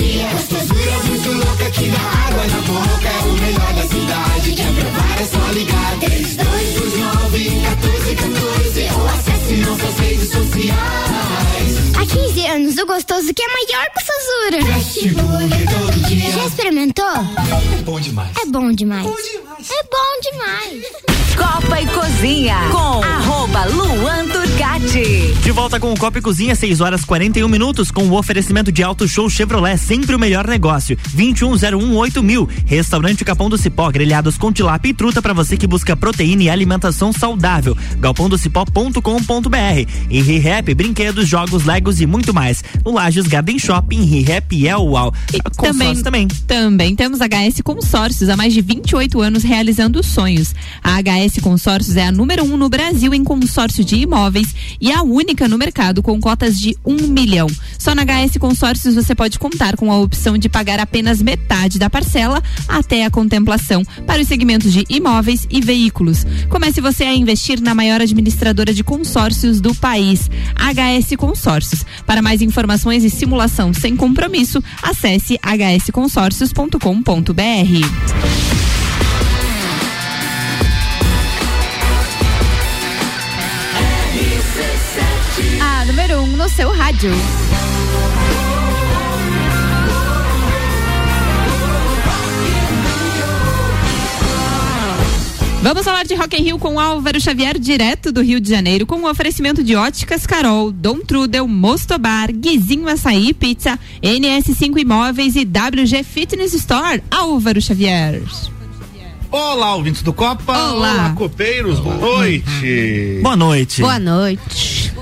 dia. Gostosura muito louca que dá água na boca. É o melhor da cidade. Quer provar é só ligar. 3229 1414 ou acesse nossas redes sociais. Há 15 anos, o gostoso que é maior que o Sazura. Já experimentou? É bom demais. É bom demais. Bom demais. É bom demais. Copa e Cozinha com arroba Luan Turcati. De volta com o Copa e Cozinha, 6 horas 41 minutos, com o oferecimento de Auto Show Chevrolet, sempre o melhor negócio. 21018000. mil. Restaurante Capão do Cipó, grelhados com tilápia e truta para você que busca proteína e alimentação saudável. galpãodocipó.com.br. E ReHap, brinquedos, jogos, legos e muito mais. No Lages Garden Shopping, ReHap o UAU. Também, também. Também temos a HS Consórcios há mais de 28 anos realizando sonhos. A HS Consórcios é a número um no Brasil em consórcio de imóveis e a única no mercado com cotas de um milhão. Só na HS Consórcios você pode contar com a opção de pagar apenas metade da parcela até a contemplação para os segmentos de imóveis e veículos. Comece você a investir na maior administradora de consórcios do país, HS Consórcios. Para mais informações e simulação sem compromisso, acesse hsconsórcios.com.br. A número 1 um no seu rádio. Vamos falar de Rock in Rio com Álvaro Xavier, direto do Rio de Janeiro, com o oferecimento de Óticas Carol, Dom Trudel, Mostobar, Guizinho Açaí Pizza, NS5 Imóveis e WG Fitness Store. Álvaro Xavier. Olá, ouvintes do Copa. Olá. copeiros. Boa noite. Boa noite. Boa noite.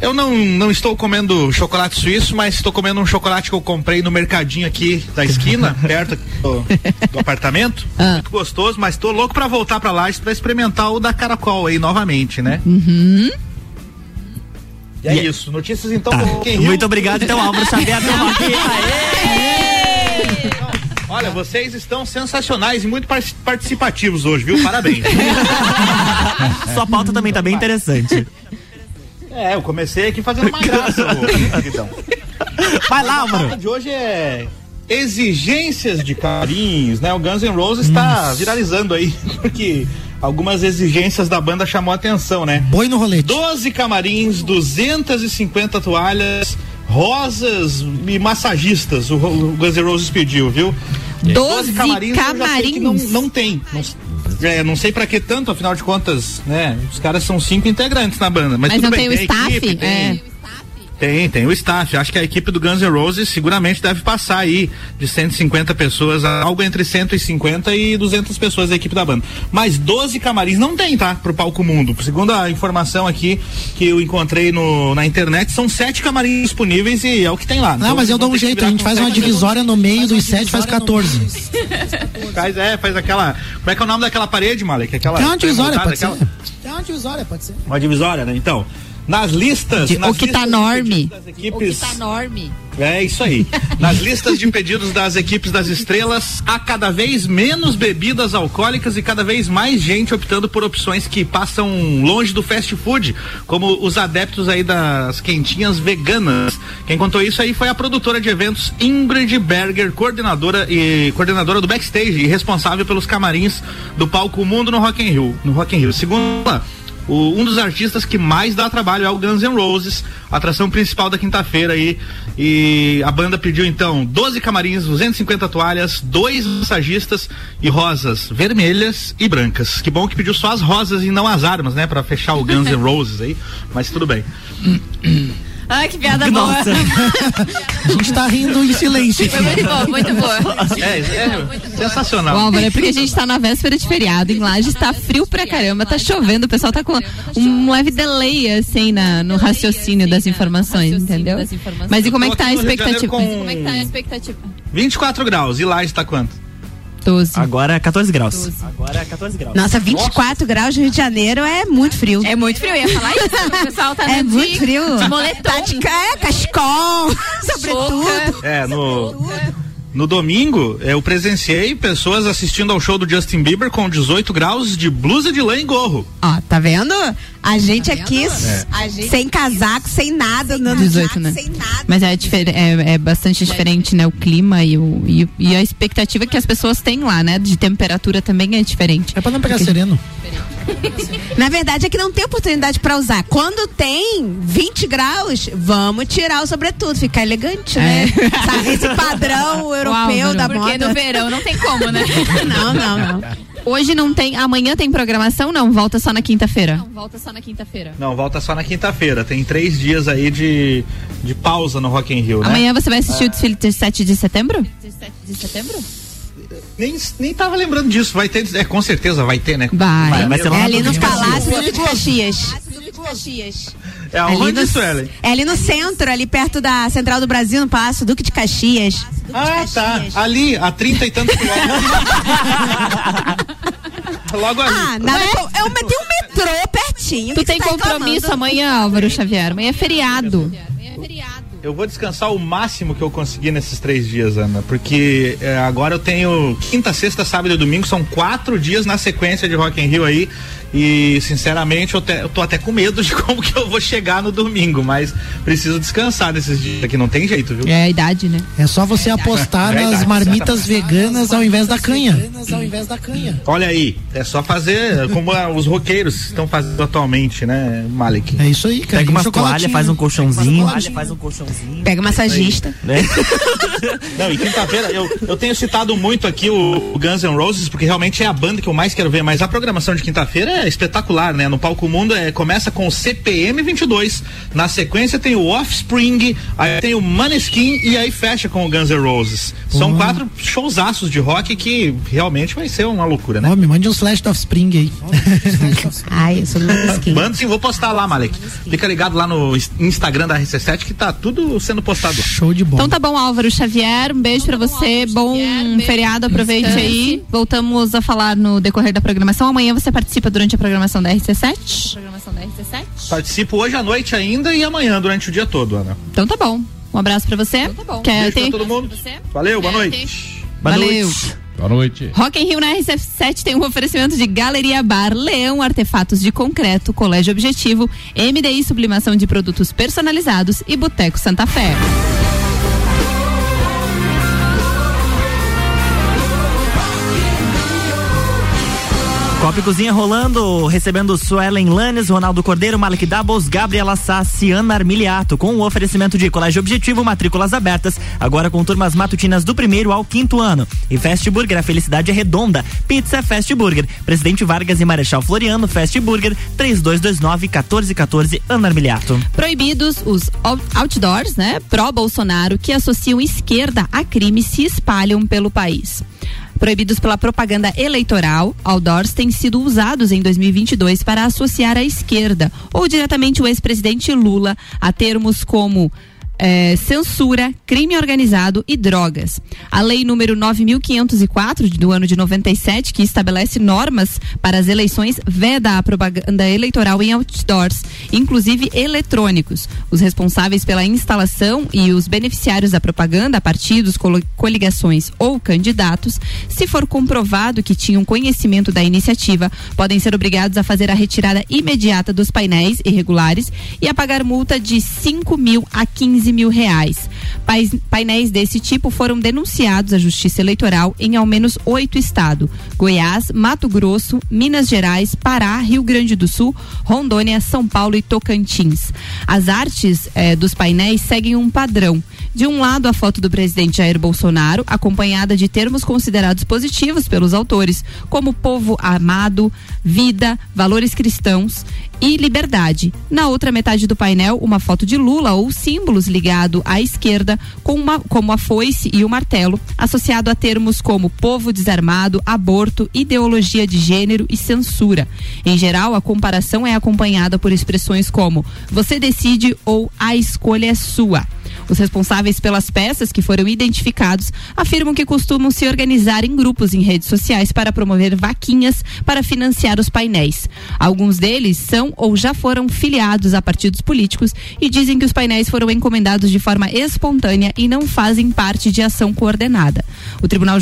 Eu não, não estou comendo chocolate suíço, mas estou comendo um chocolate que eu comprei no mercadinho aqui da esquina, perto do, do apartamento. Muito gostoso, mas estou louco para voltar para lá para experimentar o da Caracol aí novamente, né? Uhum. E é isso. Notícias então Tá. Muito obrigado, então, Álvaro Xavier. Olha, vocês estão sensacionais e muito par- participativos hoje, viu? Parabéns. Sua pauta também tá bem interessante. É, eu comecei aqui fazendo uma graça, queridão. Vai lá, mano. de hoje é exigências de carinhos, né? O Guns N' Roses está viralizando aí, porque algumas exigências da banda chamou a atenção, né? Boi no rolete. 12 camarins, 250 toalhas, rosas e massagistas, o, o Guns N' Roses pediu, viu? 12 eu já sei que camarins. não, não tem. Não, é, não sei pra que tanto, afinal de contas, né? Os caras são cinco integrantes na banda. Mas, Mas tudo não bem, tem o staff? equipe, tem, É. tem, tem o staff. Acho que a equipe do Guns N' Roses seguramente deve passar aí de 150 pessoas, a algo entre 150 e 200 pessoas da equipe da banda. Mas 12 camarins não tem, tá? Pro palco mundo. Segundo a informação aqui que eu encontrei no, na internet, são sete camarins disponíveis e é o que tem lá. Não, mas eu dou um jeito, a gente faz uma divisória no meio dos sete, faz 14. Faz, é, faz aquela. Como é que é o nome daquela parede, Malek? Aquela. É uma divisória, pode ser. aquela- É uma divisória, pode ser. Uma divisória, né? Então, nas listas. De- nas o que tá listas norme. das equipes. enorme. É isso aí. Nas listas de pedidos das equipes das estrelas, há cada vez menos bebidas alcoólicas e cada vez mais gente optando por opções que passam longe do fast food, como os adeptos aí das quentinhas veganas. Quem contou isso aí foi a produtora de eventos Ingrid Berger, coordenadora e coordenadora do backstage e responsável pelos camarins do palco Mundo no Rock in Rio, no Rock in Rio. Segundo ela, o- um dos artistas que mais dá trabalho é o Guns N' Roses, atração principal da quinta-feira aí. E a banda pediu então 12 camarins, 250 toalhas, dois massagistas e rosas vermelhas e brancas. Que bom que pediu só as rosas e não as armas, né, Pra fechar o Guns N' Roses aí, mas tudo bem. Ai, que piada boa. A gente tá rindo em silêncio. Foi muito boa, muito boa. É, é sensacional. Álvaro, é porque a gente tá na véspera de feriado, em Lages tá frio pra caramba, tá chovendo, o pessoal tá com um leve delay, assim, na, no raciocínio das informações, entendeu? Mas e como é que tá a expectativa? com- Como é que tá a expectativa? 24 graus, e lá está quanto? 12. Agora 14 graus. Agora 14 graus. Nossa, 24 graus no Rio de Janeiro é muito frio. É muito frio, eu ia falar isso. O pessoal tá É no muito de- frio. De moletom. Tá de é, cachecol, sobretudo. É, no. No domingo, eu presenciei pessoas assistindo ao show do Justin Bieber com 18 graus de blusa de lã e gorro. Ó, tá vendo? A gente aqui É. a gente- sem casaco, sem nada, no 18, né? Mas é, difer- é, é bastante diferente, né? O clima e, o, e, e a expectativa que as pessoas têm lá, né? De temperatura também é diferente. É pra não pegar sereno. Na verdade é que não tem oportunidade pra usar. Quando tem 20 graus, vamos tirar o sobretudo, ficar elegante, né? Sabe, esse padrão europeu Álvaro. da Porque moda. no verão não tem como, né? Não, não, não. Hoje não tem, amanhã tem programação? Não, volta só na quinta-feira. Não, volta só na quinta-feira. Não, volta só na quinta-feira. Tem três dias aí de, de pausa no Rock in Rio, né? Amanhã você vai assistir o desfile de 7 de setembro? 7 de setembro? Nem, nem tava lembrando disso. Vai ter, é, com certeza vai ter, né? Vai. Vai ser lá É ali no Duque de Palácio Caxias. Duque de Caxias. É aonde no, isso, Ellen? é ali no centro, ali perto da Central do Brasil, no Palácio Duque de Caxias. Ah, tá. Ali, a trinta e tantos quilômetros. Logo ali. Ah, nada, com- eu tem um metrô pertinho. Tu tem tá compromisso reclamando? amanhã, Álvaro Xavier. Amanhã é feriado. Eu vou descansar o máximo que eu conseguir nesses três dias, Ana, porque é, agora eu tenho quinta, sexta, sábado e domingo, são quatro dias na sequência de Rock in Rio aí. E sinceramente eu, te- eu tô até com medo de como que eu vou chegar no domingo, mas preciso descansar nesses dias aqui, não tem jeito, viu? É a idade, né? É só você apostar É nas marmitas veganas ao invés da canha. Olha aí, é só fazer como os roqueiros estão fazendo atualmente, né, Malik? É isso aí, cara. Pega E um chocolatinho. toalhas, faz um colchãozinho. Pega Faz um colchãozinho. Pega massagista. Né? Não, e quinta-feira eu, eu tenho citado muito aqui o, o Guns N' Roses, porque realmente é a banda que eu mais quero ver, mas a programação de quinta-feira é espetacular, né? No Palco Mundo é, começa com o CPM 22, na sequência tem o Offspring, aí tem o Maneskin e aí fecha com o Guns N' Roses. São Uhum. quatro showzaços de rock que realmente vai ser uma loucura, né? Ó, me mande um slash of spring aí. Ai, eu sou do Maneskin. Manda sim, vou postar lá, Malek. Fica ligado lá no Instagram da RC7 que tá tudo sendo postado. Show de bola. Então tá bom, Álvaro Xavier. Um beijo pra você. Bom feriado, aproveite aí. Voltamos a falar no decorrer da programação. Amanhã você participa durante a programação da RC7? Programação da RC7? Participo hoje à noite ainda e amanhã durante o dia todo, Ana. Então tá bom. Um abraço pra você. Então tá bom. Quer Beijo pra ter... todo mundo. Valeu, boa noite. Valeu. Boa noite. Rock in Rio na RC7 tem um oferecimento de Galeria Bar, Leão Artefatos de Concreto, Colégio Objetivo, MDI Sublimação de Produtos Personalizados e Boteco Santa Fé. Copa e Cozinha rolando, recebendo Suelen Lanes, Ronaldo Cordeiro, Malik Dabos, Gabriela Sassi, Ana Armiliato, com o oferecimento de Colégio Objetivo, matrículas abertas, agora com turmas matutinas do primeiro ao quinto ano. E Fast Burger, a felicidade é redonda. Pizza Fast Burger. Presidente Vargas e Marechal Floriano, Fast Burger, 3229-1414, Ana Armiliato. Proibidos os out- outdoors, né, pró-Bolsonaro, que associam esquerda a crime se espalham pelo país. Proibidos pela propaganda eleitoral, outdoors têm sido usados em 2022 para associar a esquerda ou diretamente o ex-presidente Lula a termos como eh, censura, crime organizado e drogas. A lei número 9.504 do ano de 97, que estabelece normas para as eleições, veda a propaganda eleitoral em outdoors, inclusive eletrônicos. Os responsáveis pela instalação e os beneficiários da propaganda, partidos, coligações ou candidatos, se for comprovado que tinham conhecimento da iniciativa, podem ser obrigados a fazer a retirada imediata dos painéis irregulares e a pagar multa de 5 mil a 15 mil reais. Painéis desse tipo foram denunciados à Justiça Eleitoral em ao menos oito estados: Goiás, Mato Grosso, Minas Gerais, Pará, Rio Grande do Sul, Rondônia, São Paulo e Tocantins. As artes eh, dos painéis seguem um padrão. De um lado, a foto do presidente Jair Bolsonaro, acompanhada de termos considerados positivos pelos autores, como povo amado, vida, valores cristãos e liberdade. Na outra metade do painel, uma foto de Lula ou símbolos ligado à esquerda, com uma, como a foice e o martelo, associado a termos como povo desarmado, aborto, ideologia de gênero e censura. Em geral, a comparação é acompanhada por expressões como você decide ou a escolha é sua. Os responsáveis pelas peças que foram identificados afirmam que costumam se organizar em grupos em redes sociais para promover vaquinhas para financiar os painéis. Alguns deles são ou já foram filiados a partidos políticos e dizem que os painéis foram encomendados de forma espontânea e não fazem parte de ação coordenada. O Tribunal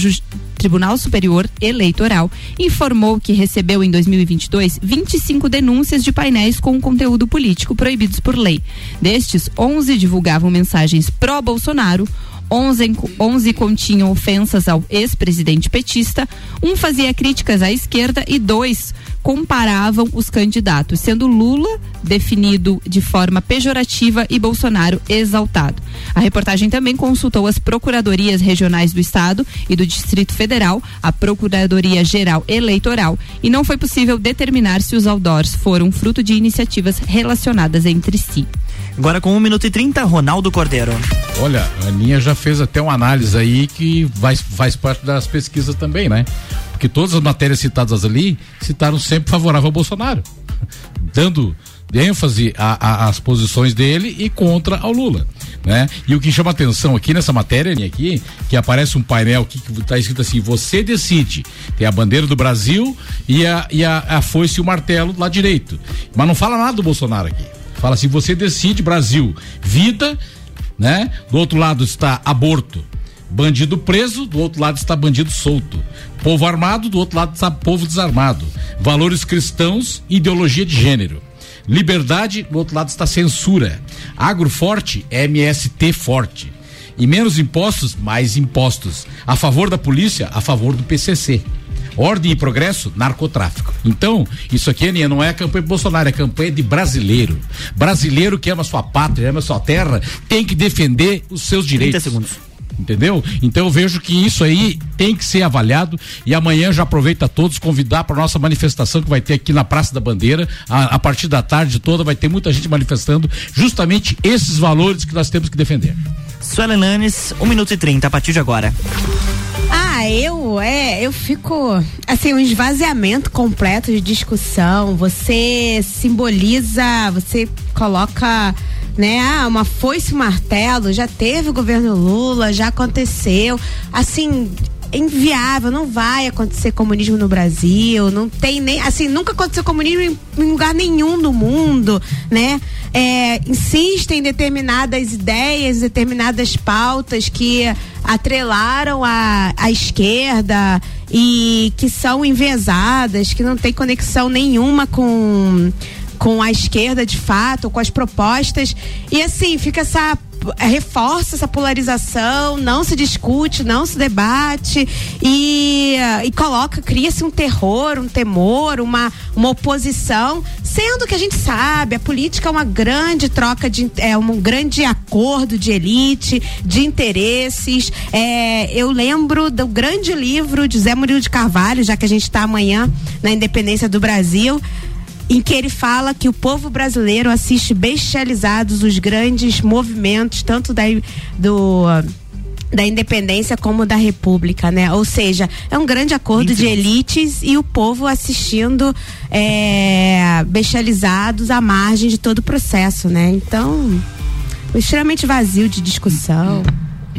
Tribunal Superior Eleitoral informou que recebeu em 2022 25 denúncias de painéis com conteúdo político proibidos por lei. Destes, 11 divulgavam mensagens pró-Bolsonaro. 11, en- 11 continham ofensas ao ex-presidente petista, um fazia críticas à esquerda e dois comparavam os candidatos, sendo Lula definido de forma pejorativa e Bolsonaro exaltado. A reportagem também consultou as procuradorias regionais do Estado e do Distrito Federal, a Procuradoria Geral Eleitoral, e não foi possível determinar se os outdoors foram fruto de iniciativas relacionadas entre si. Agora com 1 minuto e 30, Ronaldo Cordeiro. Olha, a Aninha já fez até uma análise aí que faz, faz parte das pesquisas também, né? Porque todas as matérias citadas ali citaram sempre favorável ao Bolsonaro, dando ênfase às posições dele e contra ao Lula. Né? E o que chama atenção aqui nessa matéria aqui, que aparece um painel que está escrito assim: você decide. Tem a bandeira do Brasil e a, e a, a foice e o martelo lá direito. Mas não fala nada do Bolsonaro aqui. Fala assim: você decide, Brasil, vida, né? Do outro lado está aborto. Bandido preso, do outro lado está bandido solto. Povo armado, do outro lado está povo desarmado. Valores cristãos, ideologia de gênero. Liberdade, do outro lado está censura. Agro forte, MST forte. E menos impostos, mais impostos. A favor da polícia, a favor do PCC. Ordem e progresso, narcotráfico. Então, isso aqui, Aninha, não é a campanha de Bolsonaro, é a campanha de brasileiro. Brasileiro que ama sua pátria, ama sua terra, tem que defender os seus direitos. 30 segundos. Entendeu? Então eu vejo que isso aí tem que ser avaliado e amanhã já aproveita todos convidar para nossa manifestação que vai ter aqui na Praça da Bandeira. A, a partir da tarde toda vai ter muita gente manifestando justamente esses valores que nós temos que defender. Suelen Lanes, 1 minuto e 30, a partir de agora. Ah, eu é, eu fico assim, um esvaziamento completo de discussão. Você simboliza, você coloca, né, ah, uma foice martelo, já teve o governo Lula, já aconteceu. Assim, inviável, não vai acontecer comunismo no Brasil, não tem nem, assim, nunca aconteceu comunismo em, em lugar nenhum do mundo, né? É, insistem em determinadas ideias, determinadas pautas que atrelaram a, a esquerda e que são enviesadas, que não tem conexão nenhuma com com a esquerda de fato, com as propostas. E assim, fica essa reforça essa polarização, não se discute, não se debate e, e coloca, cria-se um terror, um temor, uma, uma oposição, sendo que a gente sabe, a política é uma grande troca de é um grande acordo de elite, de interesses. É, eu lembro do grande livro de Zé Murilo de Carvalho, já que a gente está amanhã na independência do Brasil em que ele fala que o povo brasileiro assiste bestializados os grandes movimentos, tanto da, do da independência como da república, né? Ou seja, é um grande acordo de elites e o povo assistindo é, bestializados à margem de todo o processo, né? Então, extremamente vazio de discussão.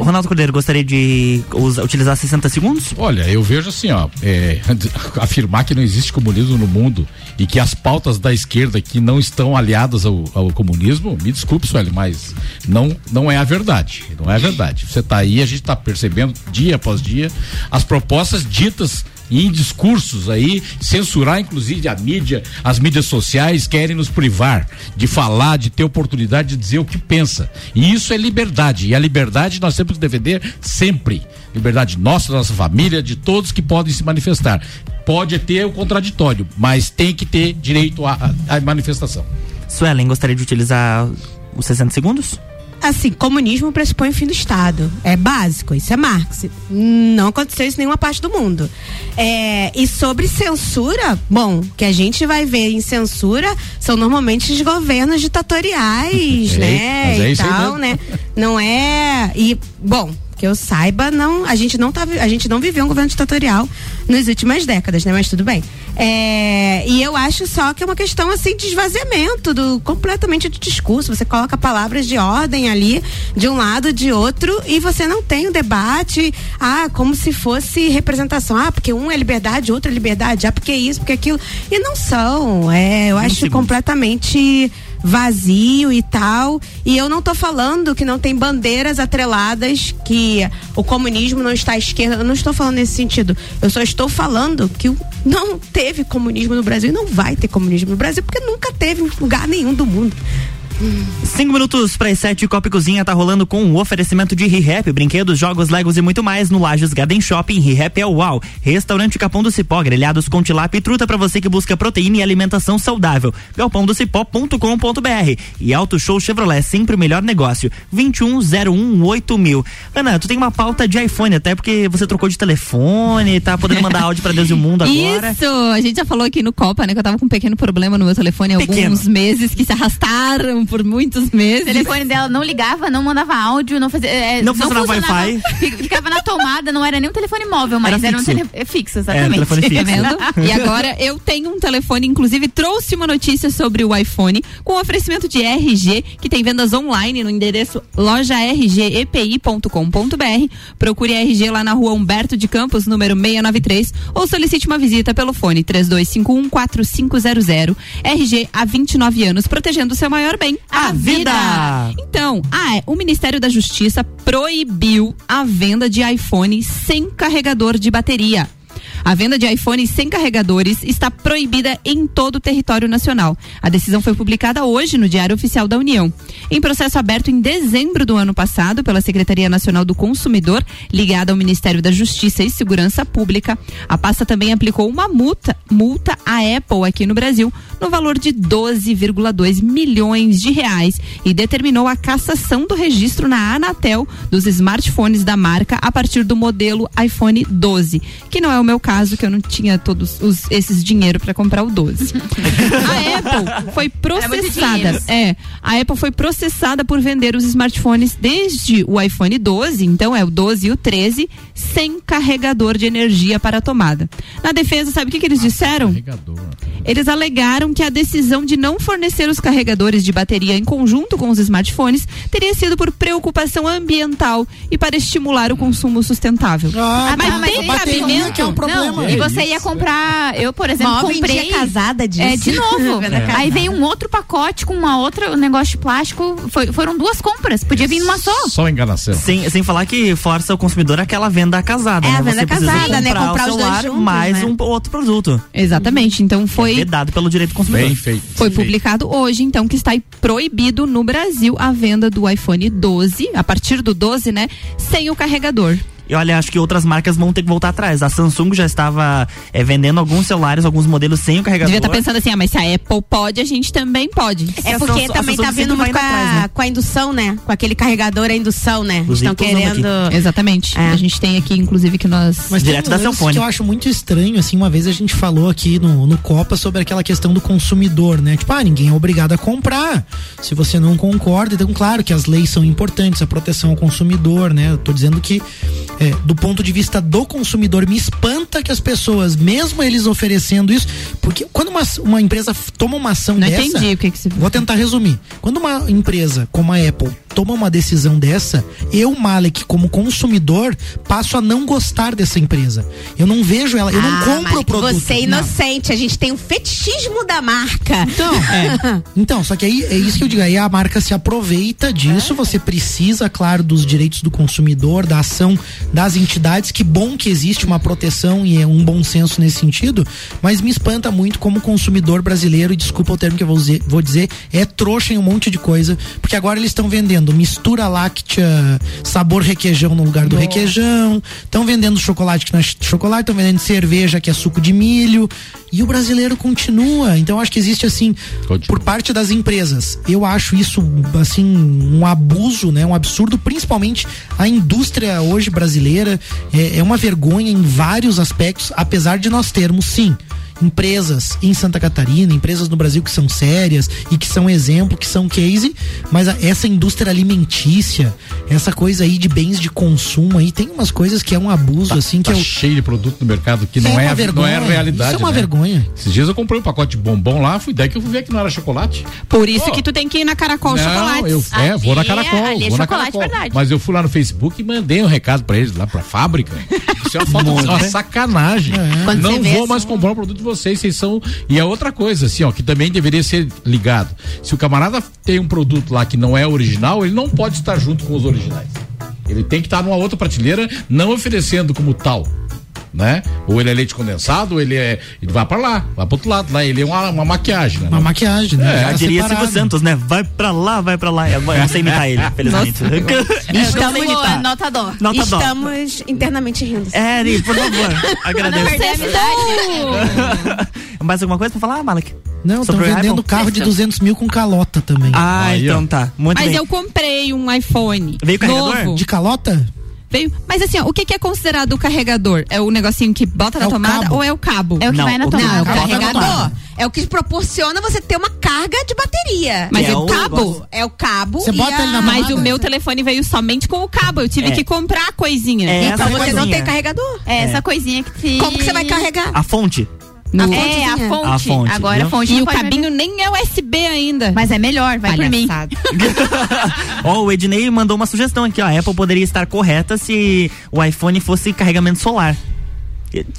Ronaldo Cordeiro, gostaria de usar, utilizar 60 segundos? Olha, eu vejo assim, ó, é, afirmar que não existe comunismo no mundo e que as pautas da esquerda que não estão aliadas ao, ao comunismo, me desculpe, Sueli, mas não, não é a verdade. Não é a verdade. Você está aí, a gente está percebendo dia após dia as propostas ditas em discursos aí, censurar inclusive a mídia, as mídias sociais querem nos privar de falar, de ter oportunidade de dizer o que pensa. E isso é liberdade. E a liberdade nós temos que defender sempre. Liberdade nossa, da nossa família, de todos que podem se manifestar. Pode ter o contraditório, mas tem que ter direito à manifestação. Suelen, gostaria de utilizar os 60 segundos? Assim, comunismo pressupõe o fim do Estado. É básico, isso é Marx. Não aconteceu isso em nenhuma parte do mundo. É, e sobre censura, bom, que a gente vai ver em censura são normalmente os governos ditatoriais, É, né? é e tal, né? Não é. E, bom, que eu saiba, não, a gente não tá, a gente não viveu um governo ditatorial nas últimas décadas, né? Mas tudo bem. É, e eu acho só que é uma questão assim de esvaziamento do completamente do discurso. Você coloca palavras de ordem ali, de um lado, de outro, e você não tem o debate, ah, como se fosse representação. Ah, porque um é liberdade, outro é liberdade, ah, porque isso, porque aquilo. E não são. É, eu acho completamente vazio e tal. E eu não tô falando que não tem bandeiras atreladas, que o comunismo não está à esquerda. Eu não estou falando nesse sentido. Eu só estou falando que não teve comunismo no Brasil e não vai ter comunismo no Brasil, porque nunca teve em lugar nenhum do mundo. Cinco minutos para as sete, Copa e Cozinha tá rolando com o oferecimento de ReHap, brinquedos, jogos, legos e muito mais no Lages Garden Shopping. ReHap é o UAU. Restaurante Capão do Cipó, grelhados com tilápia e truta para você que busca proteína e alimentação saudável. galpãodocipó.com.br e Auto Show Chevrolet, sempre o melhor negócio. 21018000. mil. Ana, tu tem uma pauta de iPhone, até porque você trocou de telefone, tá podendo mandar áudio para Deus e o mundo agora. Isso! A gente já falou aqui no Copa, né? Que eu tava com um pequeno problema no meu telefone há alguns meses que se arrastaram por muitos meses. O telefone dela não ligava, não mandava áudio, não fazia. é, Não funcionava Wi-Fi. fi- Ficava na tomada, não era nem um telefone móvel, mas Era era, um fixo. telefone fixo, exatamente. telefone fixo. Tá vendo? E agora eu tenho um telefone, inclusive trouxe uma notícia sobre o iPhone com oferecimento de RG, que tem vendas online no endereço lojargepi.com.br. Procure a RG lá na rua Humberto de Campos, número 693, ou solicite uma visita pelo fone 32514500. RG há 29 anos, protegendo o seu maior bem, a, vida. Então, ah, é, o Ministério da Justiça proibiu a venda de iPhone sem carregador de bateria. A venda de iPhones sem carregadores está proibida em todo o território nacional. A decisão foi publicada hoje no Diário Oficial da União. Em processo aberto em dezembro do ano passado pela Secretaria Nacional do Consumidor, ligada ao Ministério da Justiça e Segurança Pública, a pasta também aplicou uma multa, multa à Apple aqui no Brasil no valor de 12,2 milhões de reais e determinou a cassação do registro na Anatel dos smartphones da marca a partir do modelo iPhone 12, que não é o meu caso, que eu não tinha todos os- esses dinheiro para comprar o 12. a Apple foi processada. dinheiro. É, a Apple foi processada por vender os smartphones desde o iPhone 12, então é o 12 e o 13, sem carregador de energia para a tomada. Na defesa, sabe o que, que eles disseram? Eles alegaram que a decisão de não fornecer os carregadores de bateria em conjunto com os smartphones teria sido por preocupação ambiental e para estimular o consumo sustentável. Ah, mas tá, mas tem cabimento? é um problema. Não, e você ia comprar, eu, por exemplo, homem comprei. dia casada disso. É, de novo. Casada. Aí veio um outro pacote com uma outra um negócio de plástico. Foi- foram duas compras. Podia vir numa só. Só enganação. Sem, sem falar que força o consumidor aquela venda casada. É, né? a venda Você precisa casada, né? comprar Comprar o os dois celular juntos, mais né? um outro produto. Exatamente. Então foi. Vedado pelo direito do consumidor. Bem feito. Foi publicado hoje, então, que está aí proibido no Brasil a venda do iPhone 12, a partir do 12, né? Sem o carregador. E olha, acho que outras marcas vão ter que voltar atrás. A Samsung já estava eh, vendendo alguns celulares, alguns modelos sem o carregador. Devia estar pensando assim, ah, mas se a Apple pode, a gente também pode. É porque Samsung- também Samsung tá vindo muito com atrás, né? com a indução, né? Com aquele carregador a indução, né? Estão querendo. Exatamente. É. A gente tem aqui, inclusive, que nós. Mas Direto da um lance Celfone. que eu acho muito estranho, assim, uma vez a gente falou aqui no, no Copa sobre aquela questão do consumidor, né? Tipo, ah, ninguém é obrigado a comprar se você não concorda. Então, claro que as leis são importantes, a proteção ao consumidor, né? Eu tô dizendo que, é, do ponto de vista do consumidor, me espanta que as pessoas, mesmo eles oferecendo isso, porque quando uma, uma empresa toma uma ação Não dessa... entendi o que, que você. Vou tentar resumir. Quando uma empresa como a Apple toma uma decisão dessa, eu, Malek, como consumidor, passo a não gostar dessa empresa. Eu não vejo ela, eu não Ah, compro Malik, o produto. Você é Não. inocente. A gente tem um fetichismo da marca. Então, é. Então, só que aí é isso que eu digo. Aí a marca se aproveita disso. Você precisa, claro, dos direitos do consumidor, da ação das entidades. Que bom que existe uma proteção e é um bom senso nesse sentido. Mas me espanta muito como consumidor brasileiro, e desculpa o termo que eu vou dizer, vou dizer é trouxa em um monte de coisa. Porque agora eles estão vendendo mistura láctea, sabor requeijão no lugar do requeijão. Estão vendendo chocolate que não é ch- chocolate, estão vendendo cerveja que é suco de milho. E o brasileiro continua. Então eu acho que existe assim, por parte das empresas. Eu acho isso assim um abuso, né? Um absurdo, principalmente a indústria hoje brasileira é, é uma vergonha em vários aspectos, apesar de nós termos sim empresas em Santa Catarina, empresas no Brasil que são sérias e que são exemplo, que são case, mas a- essa indústria alimentícia, essa coisa aí de bens de consumo aí, tem umas coisas que é um abuso assim que Tá eu cheio de produto no mercado que É não uma é, a- não vergonha. é a realidade. Isso é uma né? vergonha. Esses dias eu comprei um pacote de bombom lá, fui daí que eu fui ver que não era chocolate. Por isso Pô. que tu tem que ir na Caracol não, Chocolates. eu é, vou na Ali é- Caracol, ali é vou na chocolate Caracol. verdade. Mas eu fui lá no Facebook e mandei um recado pra eles lá pra fábrica. Isso é uma, falta, uma sacanagem. Você Não vê vou assim- mais comprar o produto de vocês, vocês são. E a outra coisa, assim, ó, que também deveria ser ligado. Se o camarada tem um produto lá que não é original, ele não pode estar junto com os originais. Ele tem que estar numa outra prateleira, não oferecendo como tal. Né? Ou ele é leite condensado, ou ele é. Ele vai pra lá, vai pro outro lado. Lá ele é uma, uma maquiagem, né? Uma maquiagem, né? É, Já diria. Silvio Santos, né? Vai pra lá, vai pra lá. Eu não sei imitar ele, felizmente. Estamos, imitar. nota dó. Nota dó. estamos internamente rindo. É, Eri, por favor, agradeço. Mais alguma coisa pra falar, Malek? Não, estão vendendo iPhone? carro de 200 mil com calota também. Ah, Aí, então ó. tá. Muito Mas bem. eu comprei um iPhone. Veio carregador? novo. De calota? Veio. Mas assim, ó, o que, que é considerado o carregador? É o negocinho que bota É na o tomada cabo. ou é o cabo? É o que Não, vai na o- tomada. Não, é o Coloca na carregador. É o que proporciona você ter uma carga de bateria. Mas é é o o cabo. negócio. É o cabo. Você e bota a... ele na Mas tomada? o meu telefone veio somente com o cabo. Eu tive É. que comprar a coisinha. É, Então você não coisinha. tem carregador. É essa coisinha que te... Como que você vai carregar? A fonte. No- A É, a fonte. A fonte, Agora viu? a fonte E o cabinho nem é USB ainda. Mas é melhor, vai por mim. Ó, o Ednei mandou uma sugestão aqui, ó. A Apple poderia estar correta se o iPhone fosse carregamento solar.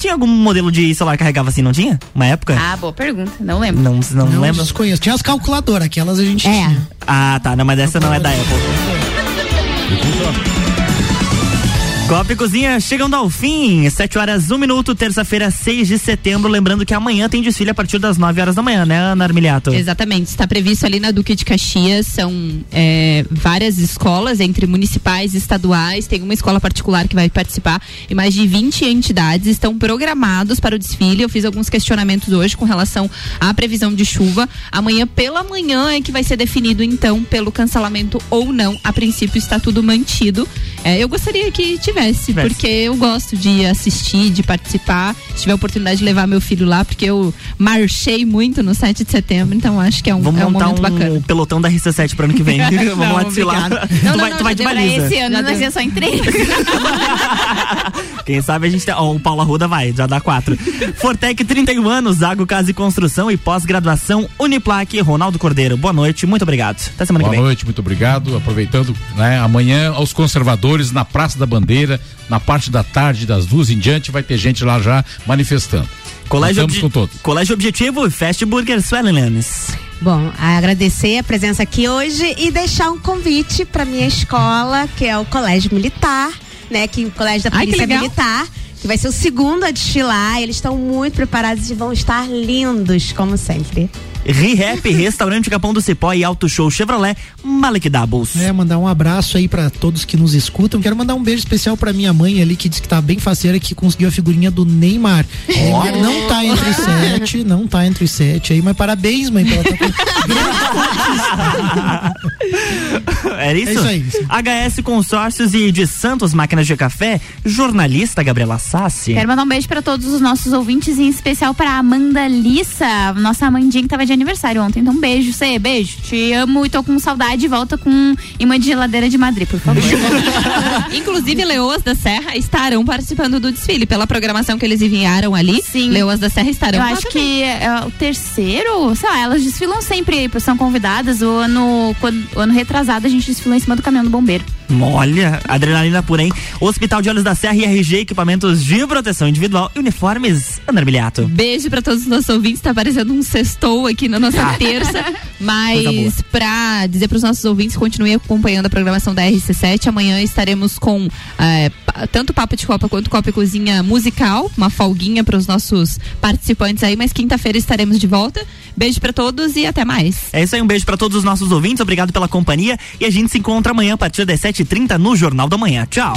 Tinha algum modelo de celular que carregava assim, não tinha? Uma época? Ah, boa pergunta. Não lembro. Não, não, Não, lembra? desconheço. Tinha as calculadoras, aquelas a gente É. tinha. Ah, tá. Não, mas essa não é da Apple. Copa e Cozinha chegando ao fim, 7 horas 1 minuto, terça-feira, 6 de setembro. Lembrando que amanhã tem desfile a partir das 9 horas da manhã, né, Ana Armiliato? Exatamente, está previsto ali na Duque de Caxias, são é, várias escolas, entre municipais e estaduais, tem uma escola particular que vai participar e mais de 20 entidades estão programados para o desfile. Eu fiz alguns questionamentos hoje com relação à previsão de chuva. Amanhã pela manhã é que vai ser definido então pelo cancelamento ou não. A princípio está tudo mantido. É, eu gostaria que tivesse, Tivesse. porque eu gosto de assistir, de participar. Se tiver a oportunidade de levar meu filho lá, porque eu marchei muito no 7 de setembro, então acho que é um, Vamos é um montar momento um bacana. pelotão da RC7 pro ano que vem. Vamos Não, lá desfilar. Tu Não, não, vai, não, tu vai de baliza. Esse ano Já vai deu. ser só em três. Quem sabe a gente tem. Ó, o Paulo Arruda vai, já dá quatro. Fortec 31 anos, Água, Casa e Construção e pós-graduação Uniplaque, Ronaldo Cordeiro. Boa noite, muito obrigado. Até semana Boa que vem. noite, muito obrigado. Aproveitando, né, amanhã aos conservadores na Praça da Bandeira, na parte da tarde, das duas em diante, vai ter gente lá já manifestando. Colégio, Estamos Obje- com todos. Colégio Objetivo e Fast Burger Swellenlands. Bom, agradecer a presença aqui hoje e deixar um convite para minha escola, que é o Colégio Militar, né? Que o Colégio da Ai, que Polícia legal. Militar, que vai ser o segundo a desfilar. Eles estão muito preparados e vão estar lindos, como sempre. ReHap, Restaurante Capão do Cipó e Auto Show Chevrolet, Malek Doubles. É, mandar um abraço aí pra todos que nos escutam. Quero mandar um beijo especial pra minha mãe ali, que disse que tá bem faceira, que conseguiu a figurinha do Neymar. Neymar não tá entre os sete, não tá entre os sete aí, mas parabéns, mãe, pela tua Era isso? É isso aí. HS Consórcios e de Santos Máquinas de Café, jornalista Gabriela Sassi. Quero mandar um beijo pra todos os nossos ouvintes, em especial pra Amanda Lissa, nossa Amandinha que tava de aniversário ontem. Então, beijo, Cê, beijo. Te amo e tô com saudade. Volta com imã de geladeira de Madrid, por favor. Inclusive, Leoas da Serra estarão participando do desfile. Pela programação que eles enviaram ali, Sim. Leoas da Serra estarão Eu acho que é, o terceiro, sei lá, elas desfilam sempre, são convidadas. O ano, quando- o ano retrasado a gente desfilou em cima do caminhão do bombeiro. Olha, adrenalina hein? Hospital de Olhos da Serra e RG, equipamentos de proteção individual e uniformes, André Miliato. Beijo pra todos os nossos ouvintes. Tá parecendo um sextou aqui na nossa terça. Coisa boa. Mas pra dizer pros nossos ouvintes, continuem acompanhando a programação da RC7. Amanhã estaremos com é, tanto Papo de Copa quanto Copa e Cozinha musical. Uma folguinha pros nossos participantes aí. Mas quinta-feira estaremos de volta. Beijo pra todos e até mais. É isso aí, um beijo pra todos os nossos ouvintes, obrigado pela companhia e a gente se encontra amanhã a partir das 7h30 no Jornal da Manhã. Tchau.